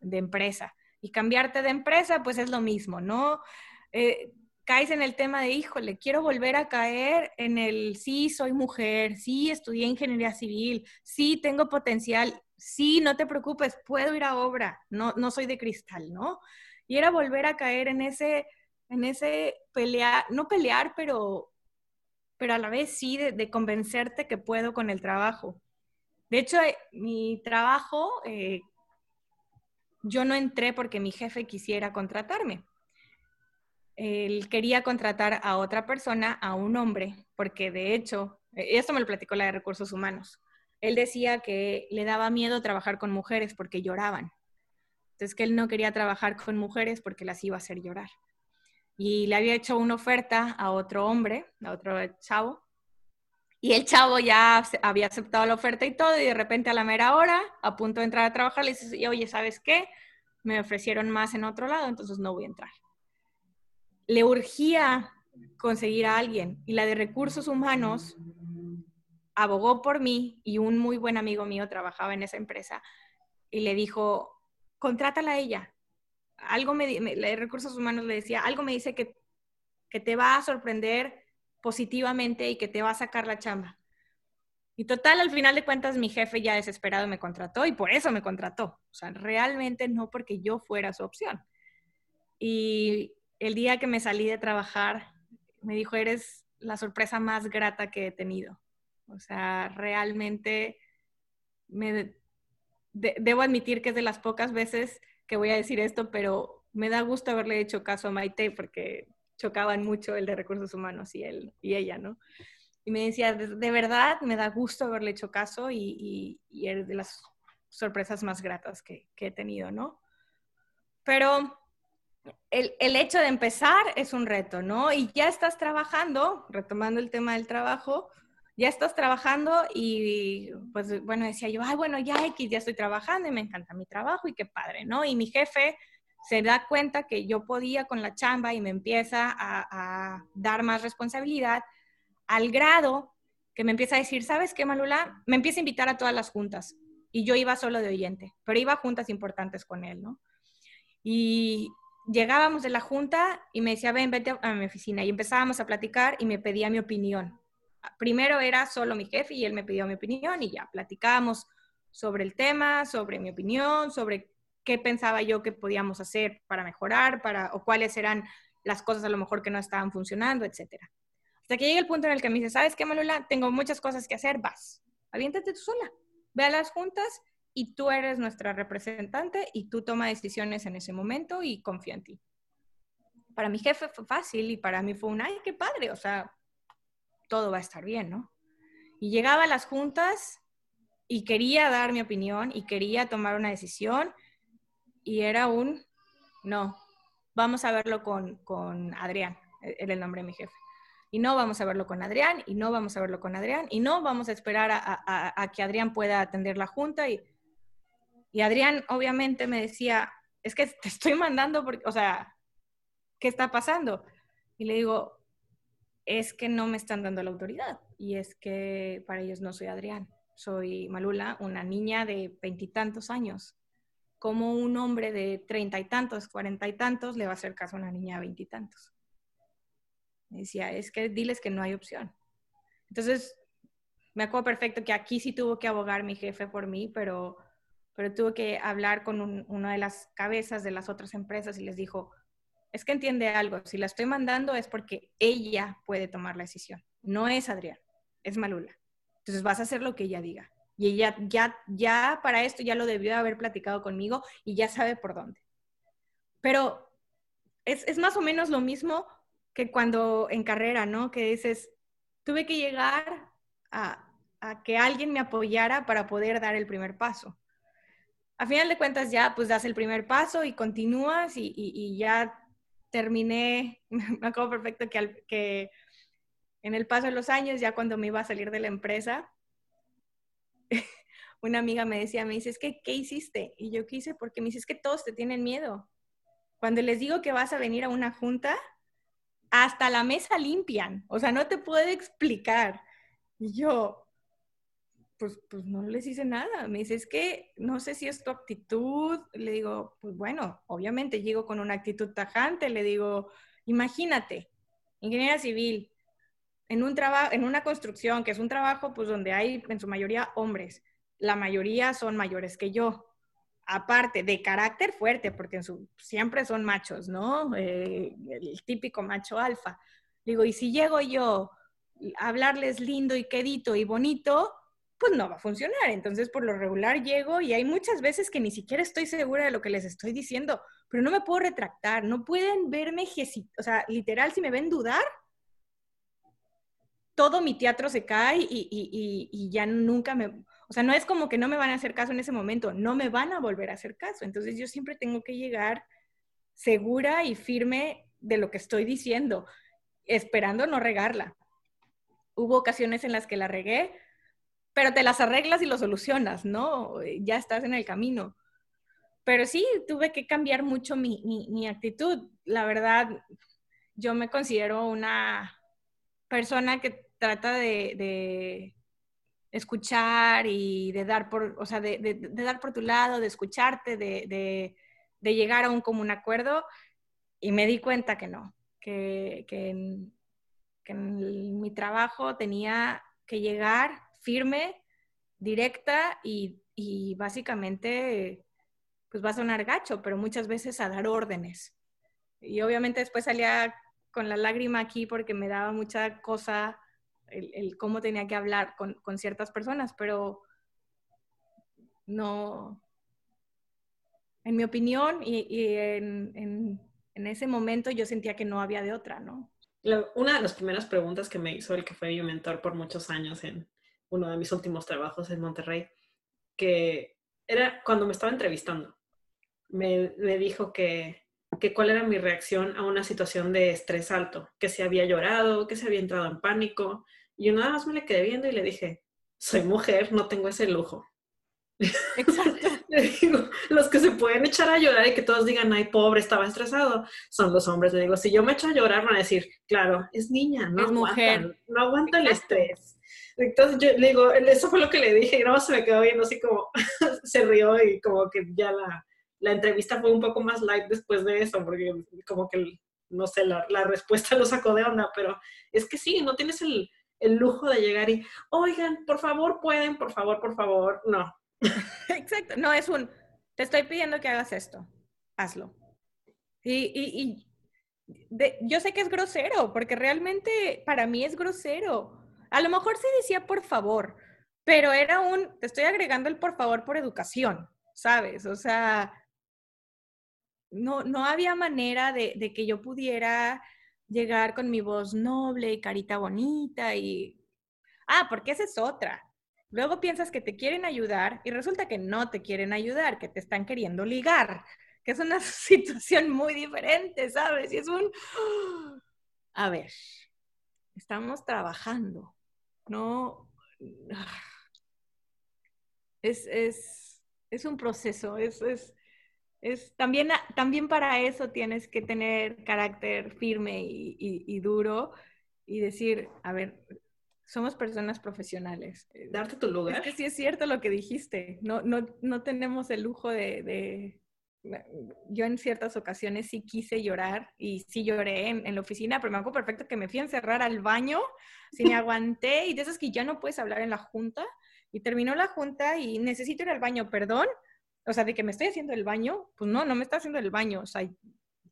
empresa. Y cambiarte de empresa, pues es lo mismo, ¿no? Eh, caes en el tema de, híjole, quiero volver a caer en el, sí, soy mujer, sí, estudié ingeniería civil, sí, tengo potencial, sí, no te preocupes, puedo ir a obra, no, no soy de cristal, ¿no? Y era volver a caer en ese, en ese pelear, no pelear, pero pero a la vez sí de, convencerte que puedo con el trabajo. De hecho, eh, mi trabajo, eh, yo no entré porque mi jefe quisiera contratarme. Él quería contratar a otra persona, a un hombre, porque de hecho, eh, esto me lo platicó la de recursos humanos. Él decía que le daba miedo trabajar con mujeres porque lloraban. Entonces, que él no quería trabajar con mujeres porque las iba a hacer llorar y le había hecho una oferta a otro hombre, a otro chavo, y el chavo ya había aceptado la oferta y todo, y de repente a la mera hora, a punto de entrar a trabajar, le dice, oye, ¿sabes qué? Me ofrecieron más en otro lado, entonces no voy a entrar. Le urgía conseguir a alguien, y la de recursos humanos abogó por mí, y un muy buen amigo mío trabajaba en esa empresa, y le dijo, contrátala a ella, algo me, de recursos humanos le decía, algo me dice que, que te va a sorprender positivamente y que te va a sacar la chamba. Y total, al final de cuentas, mi jefe ya desesperado me contrató y por eso me contrató. O sea, realmente no porque yo fuera su opción. Y el día que me salí de trabajar, me dijo, eres la sorpresa más grata que he tenido. O sea, realmente me, debo admitir que es de las pocas veces que voy a decir esto, pero me da gusto haberle hecho caso a Maite porque chocaban mucho el de recursos humanos y él y ella, ¿no? Y me decía, de, verdad, me da gusto haberle hecho caso y, y, de las sorpresas más gratas que he tenido, ¿no? Pero el, hecho de empezar es un reto, ¿no? Y ya estás trabajando, retomando el tema del trabajo, ya estás trabajando y pues bueno, decía yo, ay, bueno, ya X, ya estoy trabajando y me encanta mi trabajo y qué padre, ¿no? Y mi jefe se da cuenta que yo podía con la chamba y me empieza a, dar más responsabilidad al grado que me empieza a decir, ¿sabes qué, Malula? Me empieza a invitar a todas las juntas y yo iba solo de oyente, pero iba a juntas importantes con él, ¿no? Y llegábamos de la junta y me decía, ven, vete a mi oficina y empezábamos a platicar y me pedía mi opinión primero era solo mi jefe y él me pidió mi opinión y ya platicábamos sobre el tema, sobre mi opinión, sobre qué pensaba yo que podíamos hacer para mejorar, para, o cuáles eran las cosas a lo mejor que no estaban funcionando, etcétera. Hasta que llega el punto en el que me dice, ¿sabes qué, Malula? Tengo muchas cosas que hacer, vas, aviéntate tú sola, ve a las juntas y tú eres nuestra representante y tú toma decisiones en ese momento y confía en ti. Para mi jefe fue fácil y para mí fue un, ay, qué padre, o sea, todo va a estar bien, ¿no? Y llegaba a las juntas y quería dar mi opinión y quería tomar una decisión y era un, no, vamos a verlo con, con Adrián, e-, era el nombre de mi jefe. Y no vamos a verlo con Adrián, y no vamos a verlo con Adrián, y no vamos a esperar a, que Adrián pueda atender la junta. Y, y Adrián obviamente me decía, es que te estoy mandando, porque, o sea, ¿qué está pasando? Y le digo, es que no me están dando la autoridad y es que para ellos no soy Adrián, soy Malula, una niña de veintitantos años ¿cómo un hombre de treinta y tantos, cuarenta y tantos le va a hacer caso a una niña de veintitantos? Decía, es que diles que no hay opción. Entonces, me acuerdo perfecto que aquí sí tuvo que abogar mi jefe por mí, pero, pero tuvo que hablar con una de las cabezas de las otras empresas y les dijo, es que entiende algo, si la estoy mandando es porque ella puede tomar la decisión, no es Adrián, es Malula. Entonces vas a hacer lo que ella diga. Y ella ya, ya para esto ya lo debió haber platicado conmigo y ya sabe por dónde. Pero es, es más o menos lo mismo que cuando en carrera, ¿no? Que dices, tuve que llegar a, a que alguien me apoyara para poder dar el primer paso. A final de cuentas ya pues das el primer paso y continúas y, ya terminé, me acuerdo perfecto que, que en el paso de los años, ya cuando me iba a salir de la empresa, una amiga me decía, me dice, es que, ¿qué hiciste? Y yo, ¿qué hice? Porque me dice, es que todos te tienen miedo. Cuando les digo que vas a venir a una junta, hasta la mesa limpian. O sea, no te puedo explicar. Y yo, pues, pues no les hice nada. Me dice, es que no sé si es tu actitud. Le digo, pues bueno, obviamente llego con una actitud tajante. Le digo, imagínate, ingeniera civil, en un trabajo, en una construcción, que es un trabajo pues donde hay en su mayoría hombres, la mayoría son mayores que yo. Aparte, de carácter fuerte, porque siempre son machos, ¿no? Eh, el típico macho alfa. Digo, y si llego yo a hablarles lindo y quedito y bonito, pues no va a funcionar. Entonces, por lo regular llego y hay muchas veces que ni siquiera estoy segura de lo que les estoy diciendo, pero no me puedo retractar, no pueden verme, o sea, literal, si me ven dudar, todo mi teatro se cae y, ya nunca me, o sea, no es como que no me van a hacer caso en ese momento, no me van a volver a hacer caso. Entonces yo siempre tengo que llegar segura y firme de lo que estoy diciendo, esperando no regarla. Hubo ocasiones en las que la regué, pero te las arreglas y lo solucionas, ¿no? Ya estás en el camino. Pero sí, tuve que cambiar mucho mi, actitud. La verdad, yo me considero una persona que trata de, escuchar y de dar por, o sea, de, dar por tu lado, de escucharte, de, llegar a un común acuerdo. Y me di cuenta que no, que, en, mi trabajo tenía que llegar firme, directa y, y básicamente, pues va a sonar gacho, pero muchas veces a dar órdenes. Y obviamente después salía con la lágrima aquí porque me daba mucha cosa el, cómo tenía que hablar con, con ciertas personas, pero no, en mi opinión y, y en, en, ese momento yo sentía que no había de otra, ¿no? una de las primeras preguntas que me hizo el que fue mi mentor por muchos años en uno de mis últimos trabajos en Monterrey, que era cuando me estaba entrevistando, me, dijo que, que cuál era mi reacción a una situación de estrés alto, que se había llorado, que se había entrado en pánico, y yo nada más me le quedé viendo y le dije, soy mujer, no tengo ese lujo. Exacto. le digo, los que se pueden echar a llorar y que todos digan, ay, pobre, estaba estresado, son los hombres. Le digo, si yo me echo a llorar, van a decir, claro, es niña, no es mujer. No aguanta el estrés. Entonces yo le digo, eso fue lo que le dije y nada más se me quedó viendo así como, se rió y como que ya la, la, entrevista fue un poco más light después de eso, porque como que, no sé, la, la respuesta lo sacó de onda, pero es que sí, no tienes el, el lujo de llegar y, oigan, por favor, pueden, por favor, por favor, no. Exacto, no es un, te estoy pidiendo que hagas esto, hazlo. Y, y, yo sé que es grosero, porque realmente para mí es grosero. A lo mejor se decía por favor, pero era un, te estoy agregando el por favor por educación, ¿sabes? O sea, no, no había manera de, de que yo pudiera llegar con mi voz noble y carita bonita y... Ah, porque esa es otra. Luego piensas que te quieren ayudar y resulta que no te quieren ayudar, que te están queriendo ligar, que es una situación muy diferente, ¿sabes? Y es un... A ver, estamos trabajando, ¿no? Es, es, es un proceso, es, es, es, también, también para eso tienes que tener carácter firme y, duro y decir, a ver, somos personas profesionales. Darte tu lugar. Es que sí es cierto lo que dijiste. No, no, no tenemos el lujo de, Yo en ciertas ocasiones sí quise llorar y sí lloré en, la oficina, pero me acuerdo perfecto que me fui a encerrar al baño, si me aguanté y de esas que ya no puedes hablar en la junta. Y terminó la junta y necesito ir al baño, perdón. O sea, de que me estoy haciendo el baño, pues no, no me está haciendo el baño. O sea,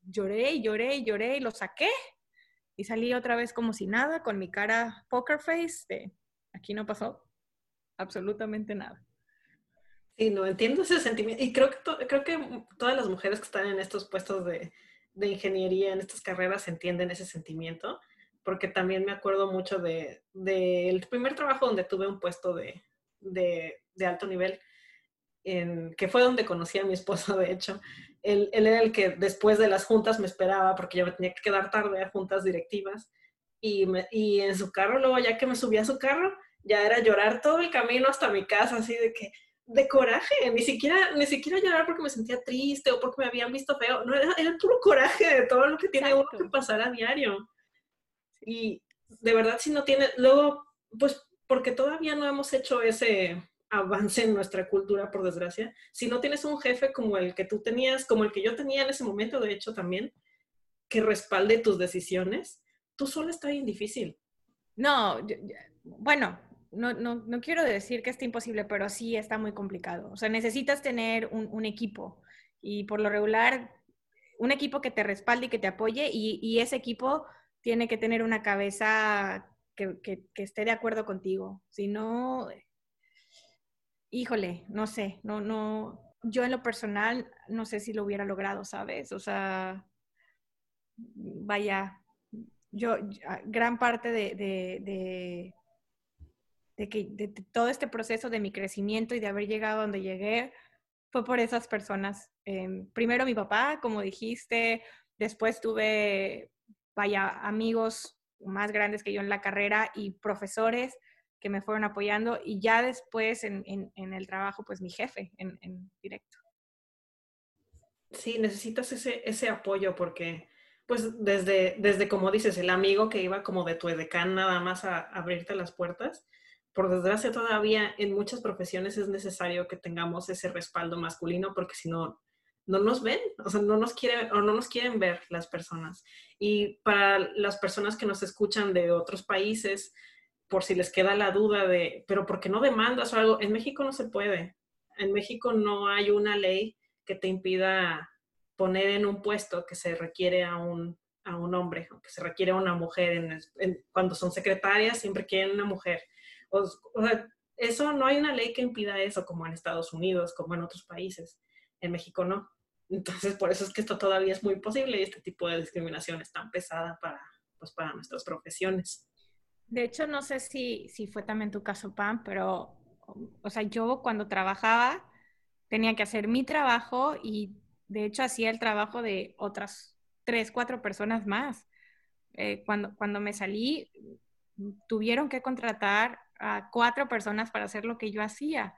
lloré y lloré y lloré y lo saqué y salí otra vez como si nada, con mi cara poker face de aquí no pasó absolutamente nada. Sí, no entiendo ese sentimiento. Y creo que, creo que todas las mujeres que están en estos puestos de, de, ingeniería, en estas carreras, entienden ese sentimiento, porque también me acuerdo mucho del de, el primer trabajo donde tuve un puesto de, de, de alto nivel, en, que fue donde conocí a mi esposo, de hecho él, era el que después de las juntas me esperaba porque yo me tenía que quedar tarde a juntas directivas y, y en su carro, luego ya que me subí a su carro, ya era llorar todo el camino hasta mi casa, así de que, de coraje, ni siquiera, ni siquiera llorar porque me sentía triste o porque me habían visto feo, no, era, el puro coraje de todo lo que tiene uno que pasar a diario. Y de verdad, si no tiene, luego, pues porque todavía no hemos hecho ese, avance en nuestra cultura, por desgracia. Si no tienes un jefe como el que tú tenías, como el que yo tenía en ese momento, de hecho también, que respalde tus decisiones, tú solo está bien difícil. No, bueno, no, no, no, quiero decir que esté imposible, pero sí está muy complicado. O sea, necesitas tener un, equipo y por lo regular, un equipo que te respalde y que te apoye y, y ese equipo tiene que tener una cabeza que, que esté de acuerdo contigo. Si no, híjole, no sé, no, no, yo en lo personal no sé si lo hubiera logrado, ¿sabes? O sea, vaya, yo, gran parte de, de, de, que, de todo este proceso de mi crecimiento y de haber llegado donde llegué fue por esas personas. Em, primero mi papá, como dijiste, después tuve, vaya, amigos más grandes que yo en la carrera y profesores que me fueron apoyando y ya después en, en, el trabajo, pues mi jefe en, en, directo. Sí, necesitas ese, ese apoyo porque, pues desde, desde, como dices, el amigo que iba como de tu edecán nada más a, abrirte las puertas, por desgracia todavía en muchas profesiones es necesario que tengamos ese respaldo masculino porque si no, no nos ven, o sea, no nos quieren o no nos quieren ver las personas. Y para las personas que nos escuchan de otros países, por si les queda la duda de, pero ¿por qué no demandas o algo? En México no se puede. En México no hay una ley que te impida poner en un puesto que se requiere a un, a un hombre que se requiere a una mujer. Cuando son secretarias siempre quieren una mujer. O, sea, eso no hay una ley que impida eso como en Estados Unidos, como en otros países. En México no. Entonces, por eso es que esto todavía es muy posible y este tipo de discriminación es tan pesada para, pues, para nuestras profesiones. De hecho, no sé si, si fue también tu caso, Pam, pero, o sea, yo cuando trabajaba tenía que hacer mi trabajo y de hecho hacía el trabajo de otras tres, cuatro personas más. Eh, cuando, cuando me salí, tuvieron que contratar a cuatro personas para hacer lo que yo hacía,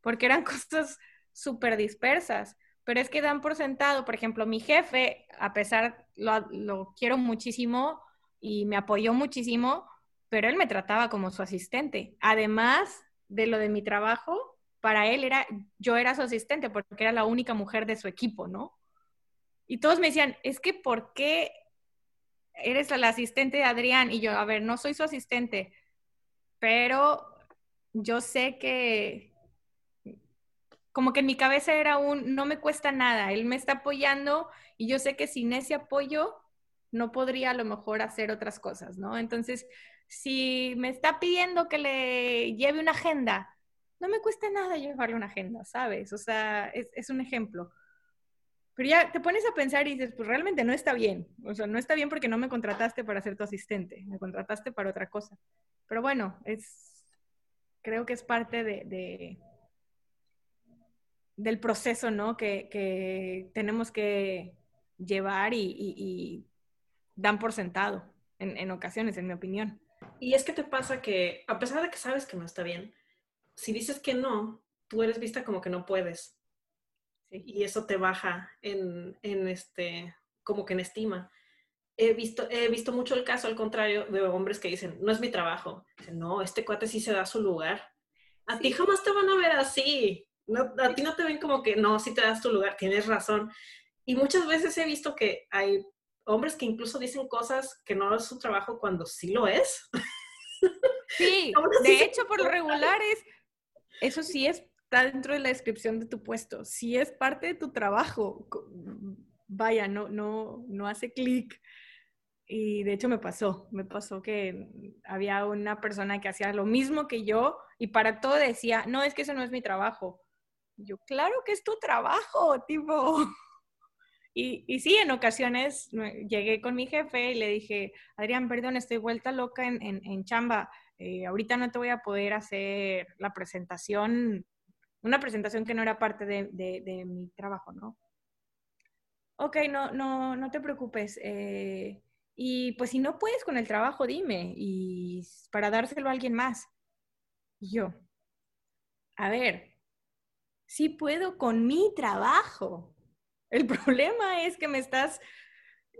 porque eran cosas súper dispersas. Pero es que dan por sentado, por ejemplo, mi jefe, a pesar, lo, lo quiero muchísimo y me apoyó muchísimo, pero él me trataba como su asistente. Además de lo de mi trabajo, para él era, yo era su asistente porque era la única mujer de su equipo, ¿no? Y todos me decían, es que ¿por qué eres la asistente de Adrián? Y yo, a ver, no soy su asistente, pero yo sé que como que en mi cabeza era un, no me cuesta nada, él me está apoyando y yo sé que sin ese apoyo no podría a lo mejor hacer otras cosas, ¿no? Entonces, si me está pidiendo que le lleve una agenda, no me cuesta nada llevarle una agenda, ¿sabes? O sea, es, un ejemplo. Pero ya te pones a pensar y dices, pues realmente no está bien. O sea, no está bien porque no me contrataste para ser tu asistente, me contrataste para otra cosa. Pero bueno, es, creo que es parte de, del proceso, ¿no? Que, tenemos que llevar y, dan por sentado en ocasiones, en mi opinión. Y es que te pasa que, a pesar de que sabes que no está bien, si dices que no, tú eres vista como que no puedes. Y eso te baja en, en, este, como que en estima. he visto, he visto mucho el caso al contrario de hombres que dicen, no es mi trabajo. Dicen, no, este cuate sí se da su lugar. A ti jamás te van a ver así. No, a ti no te ven como que, no, sí te das tu lugar, tienes razón. Y muchas veces he visto que hay hombres que incluso dicen cosas que no es su trabajo cuando sí lo es. Sí, de hecho, por lo regular es, eso sí está dentro de la descripción de tu puesto, sí es parte de tu trabajo. Vaya, no, no, no hace clic. Y de hecho me pasó, me pasó que había una persona que hacía lo mismo que yo y para todo decía, no, es que eso no es mi trabajo. yo, claro que es tu trabajo, tipo. Y, sí, en ocasiones llegué con mi jefe y le dije, Adrián, perdón, estoy vuelta loca en, chamba. Eh, ahorita no te voy a poder hacer la presentación, una presentación que no era parte de, de, mi trabajo, ¿no? Ok, no, no, no te preocupes. Eh, y pues si no puedes con el trabajo, dime, y para dárselo a alguien más. Y yo, a ver, sí puedo con mi trabajo. El problema es que me estás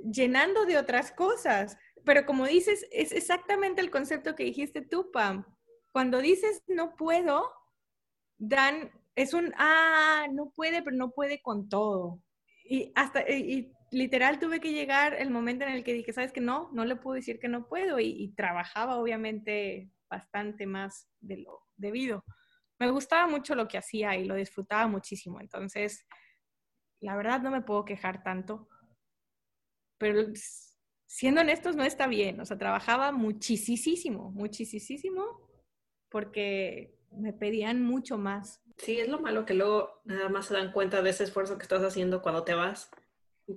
llenando de otras cosas. Pero como dices, es exactamente el concepto que dijiste tú, Pam. Cuando dices no puedo, dan, es un, ah, no puede, pero no puede con todo. Y hasta, y, literal tuve que llegar el momento en el que dije, sabes que no, no le puedo decir que no puedo y, trabajaba obviamente bastante más de lo debido. Me gustaba mucho lo que hacía y lo disfrutaba muchísimo, entonces la verdad no me puedo quejar tanto, pero siendo honestos no está bien, o sea, trabajaba muchísimo, muchísimo, porque me pedían mucho más. Sí, es lo malo que luego nada más se dan cuenta de ese esfuerzo que estás haciendo cuando te vas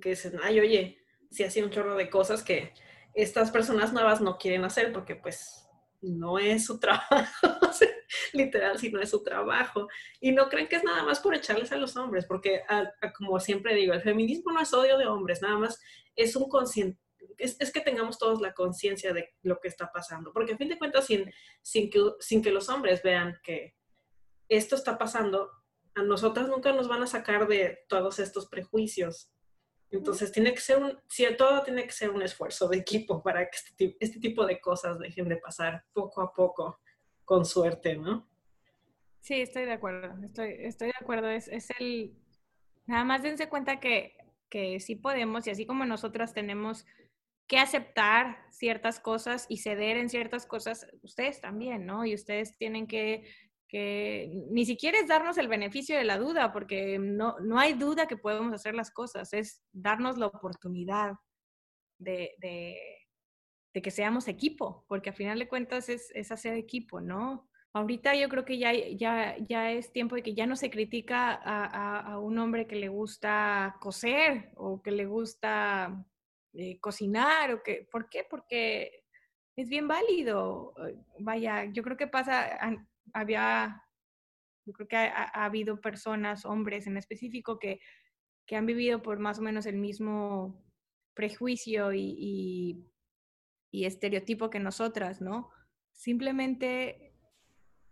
que dicen, ay, oye, si hacía un chorro de cosas que estas personas nuevas no quieren hacer porque pues no es su trabajo, literal, si no es su trabajo. Y no creen que es nada más por echarles a los hombres, porque como siempre digo, el feminismo no es odio de hombres, nada más es un consciente. Es, que tengamos todos la conciencia de lo que está pasando, porque a fin de cuentas, sin, sin, que, sin que los hombres vean que esto está pasando, a nosotras nunca nos van a sacar de todos estos prejuicios entonces, tiene que ser un, sí, todo tiene que ser un esfuerzo de equipo para que este, este, tipo de cosas dejen de pasar poco a poco, con suerte, ¿no? Sí, estoy de acuerdo, estoy, estoy de acuerdo. Es, es el, nada más dense cuenta que, que sí podemos y así como nosotras tenemos que aceptar ciertas cosas y ceder en ciertas cosas, ustedes también, ¿no? Y ustedes tienen que que ni siquiera es darnos el beneficio de la duda, porque no, no hay duda que podemos hacer las cosas, es darnos la oportunidad de, de, que seamos equipo, porque a final de cuentas es, es, hacer equipo, ¿no? Ahorita yo creo que ya, ya, ya es tiempo de que ya no se critica a, un hombre que le gusta coser o que le gusta eh, cocinar o que, ¿por qué? Porque es bien válido. Vaya, yo creo que pasa, había, yo creo que ha, habido personas, hombres en específico, que, que, han vivido por más o menos el mismo prejuicio y, estereotipo que nosotras, ¿no? Simplemente,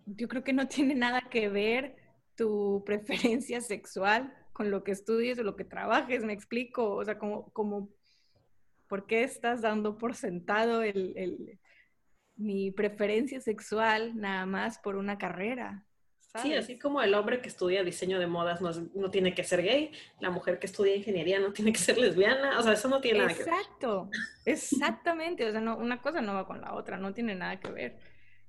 yo creo que no tiene nada que ver tu preferencia sexual con lo que estudies o lo que trabajes, me explico, o sea, como, como ¿por qué estás dando por sentado el, el, mi preferencia sexual nada más por una carrera. Sí, así como el hombre que estudia diseño de modas no, tiene que ser gay, la mujer que estudia ingeniería no tiene que ser lesbiana, o sea, eso no tiene nada que ver. Exacto, exactamente, o sea, no, una cosa no va con la otra, no tiene nada que ver.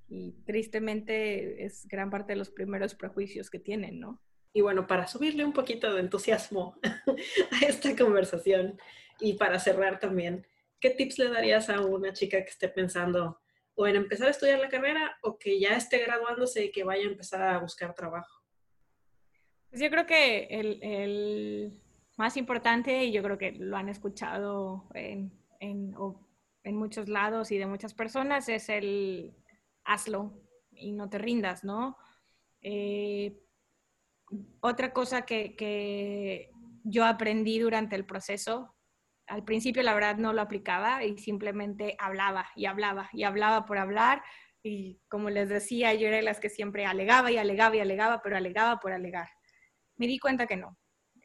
Y tristemente es gran parte de los primeros prejuicios que tienen, ¿no? Y bueno, para subirle un poquito de entusiasmo a esta conversación y para cerrar también, ¿qué tips le darías a una chica que esté pensando o en empezar a estudiar la carrera o que ya esté graduándose y que vaya a empezar a buscar trabajo? Pues yo creo que el, más importante, y yo creo que lo han escuchado en, en, muchos lados y de muchas personas, es el hazlo y no te rindas, ¿no? Eh, otra cosa que, que yo aprendí durante el proceso al principio la verdad no lo aplicaba y simplemente hablaba y hablaba y hablaba por hablar y como les decía, yo era de las que siempre alegaba y alegaba y alegaba, pero alegaba por alegar. Me di cuenta que no.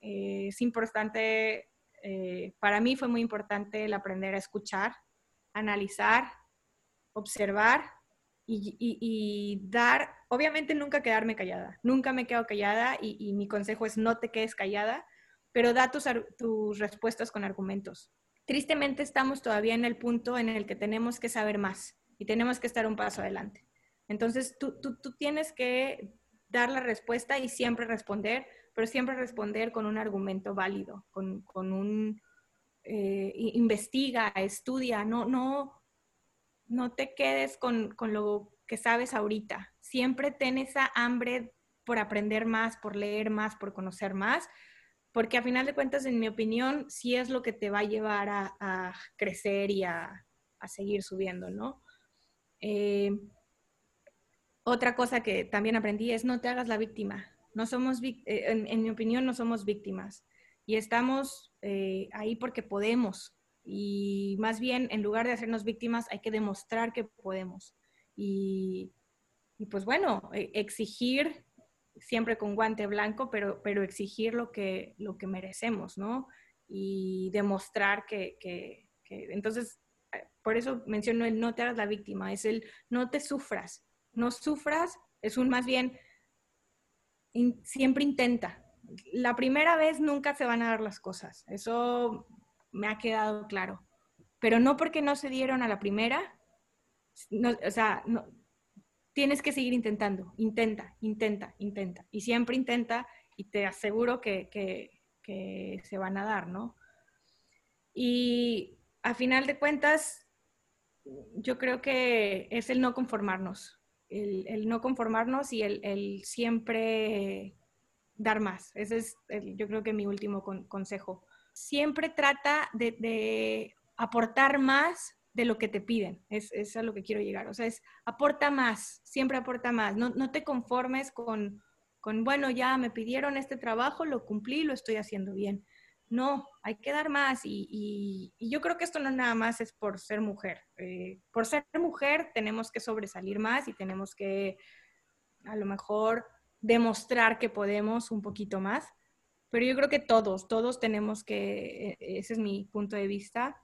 Eh, es importante eh, para mí fue muy importante el aprender a escuchar, analizar, observar y, dar, obviamente nunca quedarme callada, nunca me quedo callada y, mi consejo es no te quedes callada, pero da tus, tus respuestas con argumentos. Tristemente estamos todavía en el punto en el que tenemos que saber más y tenemos que estar un paso adelante. Entonces, tú, tú, tú tienes que dar la respuesta y siempre responder, pero siempre responder con un argumento válido, con, con un eh, investiga, estudia, no, no, no te quedes con, con, lo que sabes ahorita. Siempre ten esa hambre por aprender más, por leer más, por conocer más, porque a final de cuentas, en mi opinión, sí es lo que te va a llevar a, crecer y a, seguir subiendo, ¿no? Eh, otra cosa que también aprendí es no te hagas la víctima. No somos, eh, en, mi opinión, no somos víctimas y estamos eh, ahí porque podemos. Y más bien, en lugar de hacernos víctimas, hay que demostrar que podemos. Y, pues bueno, e, exigir siempre con guante blanco, pero, pero exigir lo que, lo que merecemos, ¿no? Y demostrar que, que, entonces, eh, por eso menciono el no te hagas la víctima, es el no te sufras, no sufras, es un más bien, siempre intenta. La primera vez nunca se van a dar las cosas, eso me ha quedado claro. Pero no porque no se dieron a la primera, o sea, no, tienes que seguir intentando, intenta, intenta, intenta. Y siempre intenta y te aseguro que, que, se van a dar, ¿no? Y a final de cuentas, yo creo que es el no conformarnos el, no conformarnos y el, siempre dar más. Ese es, yo creo que mi último consejo. Siempre trata de, aportar más de lo que te piden. Es, es, a lo que quiero llegar. O sea, es aporta más, siempre aporta más. No, no te conformes con, con, bueno, ya me pidieron este trabajo, lo cumplí, lo estoy haciendo bien no, hay que dar más. Y, yo creo que esto no nada más es por ser mujer. Eh, por ser mujer tenemos que sobresalir más y tenemos que a lo mejor demostrar que podemos un poquito más. Pero yo creo que todos, todos tenemos que, e, ese es mi punto de vista,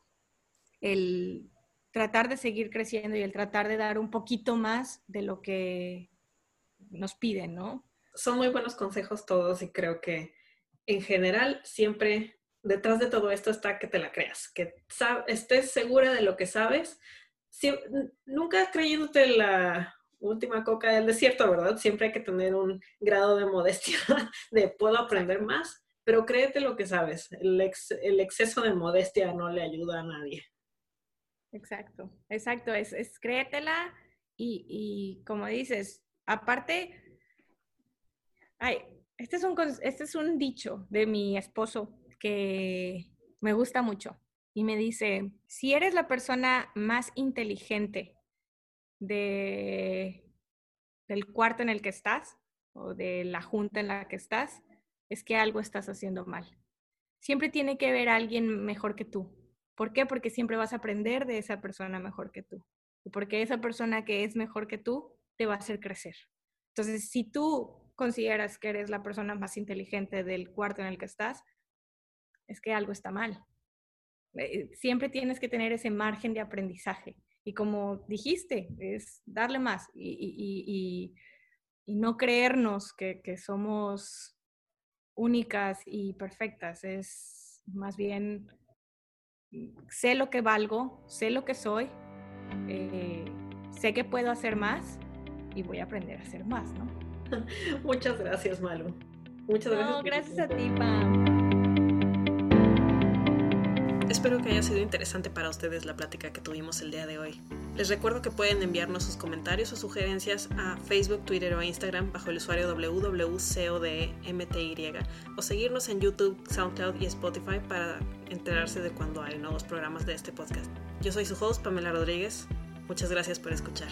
el tratar de seguir creciendo y el tratar de dar un poquito más de lo que nos piden, ¿no? Son muy buenos consejos todos y creo que en general siempre detrás de todo esto está que te la creas, que estés segura de lo que sabes. nunca creyéndote la última coca del desierto, ¿verdad? Siempre hay que tener un grado de modestia, de puedo aprender más, pero créete lo que sabes. El, exceso de modestia no le ayuda a nadie. Exacto, exacto, es, es créetela y, y como dices, aparte, ay, este es, un, este es un dicho de mi esposo que me gusta mucho y me dice, si eres la persona más inteligente de, del cuarto en el que estás o de la junta en la que estás, es que algo estás haciendo mal. Siempre tiene que haber alguien mejor que tú. ¿Por qué? Porque siempre vas a aprender de esa persona mejor que tú. Y porque esa persona que es mejor que tú te va a hacer crecer. Entonces, si tú consideras que eres la persona más inteligente del cuarto en el que estás, es que algo está mal. Eh, siempre tienes que tener ese margen de aprendizaje. Y como dijiste, es darle más y, no creernos que, somos únicas y perfectas. Es más bien, sé lo que valgo, sé lo que soy, eh, sé que puedo hacer más y voy a aprender a hacer más, ¿no? Muchas gracias, Malu. Muchas gracias. No, gracias a ti, Pam. Espero que haya sido interesante para ustedes la plática que tuvimos el día de hoy. Les recuerdo que pueden enviarnos sus comentarios o sugerencias a Facebook, Twitter o Instagram bajo el usuario www.codemty o seguirnos en YouTube, SoundCloud y Spotify para enterarse de cuando hay nuevos programas de este podcast. Yo soy su host, Pamela Rodríguez. Muchas gracias por escuchar.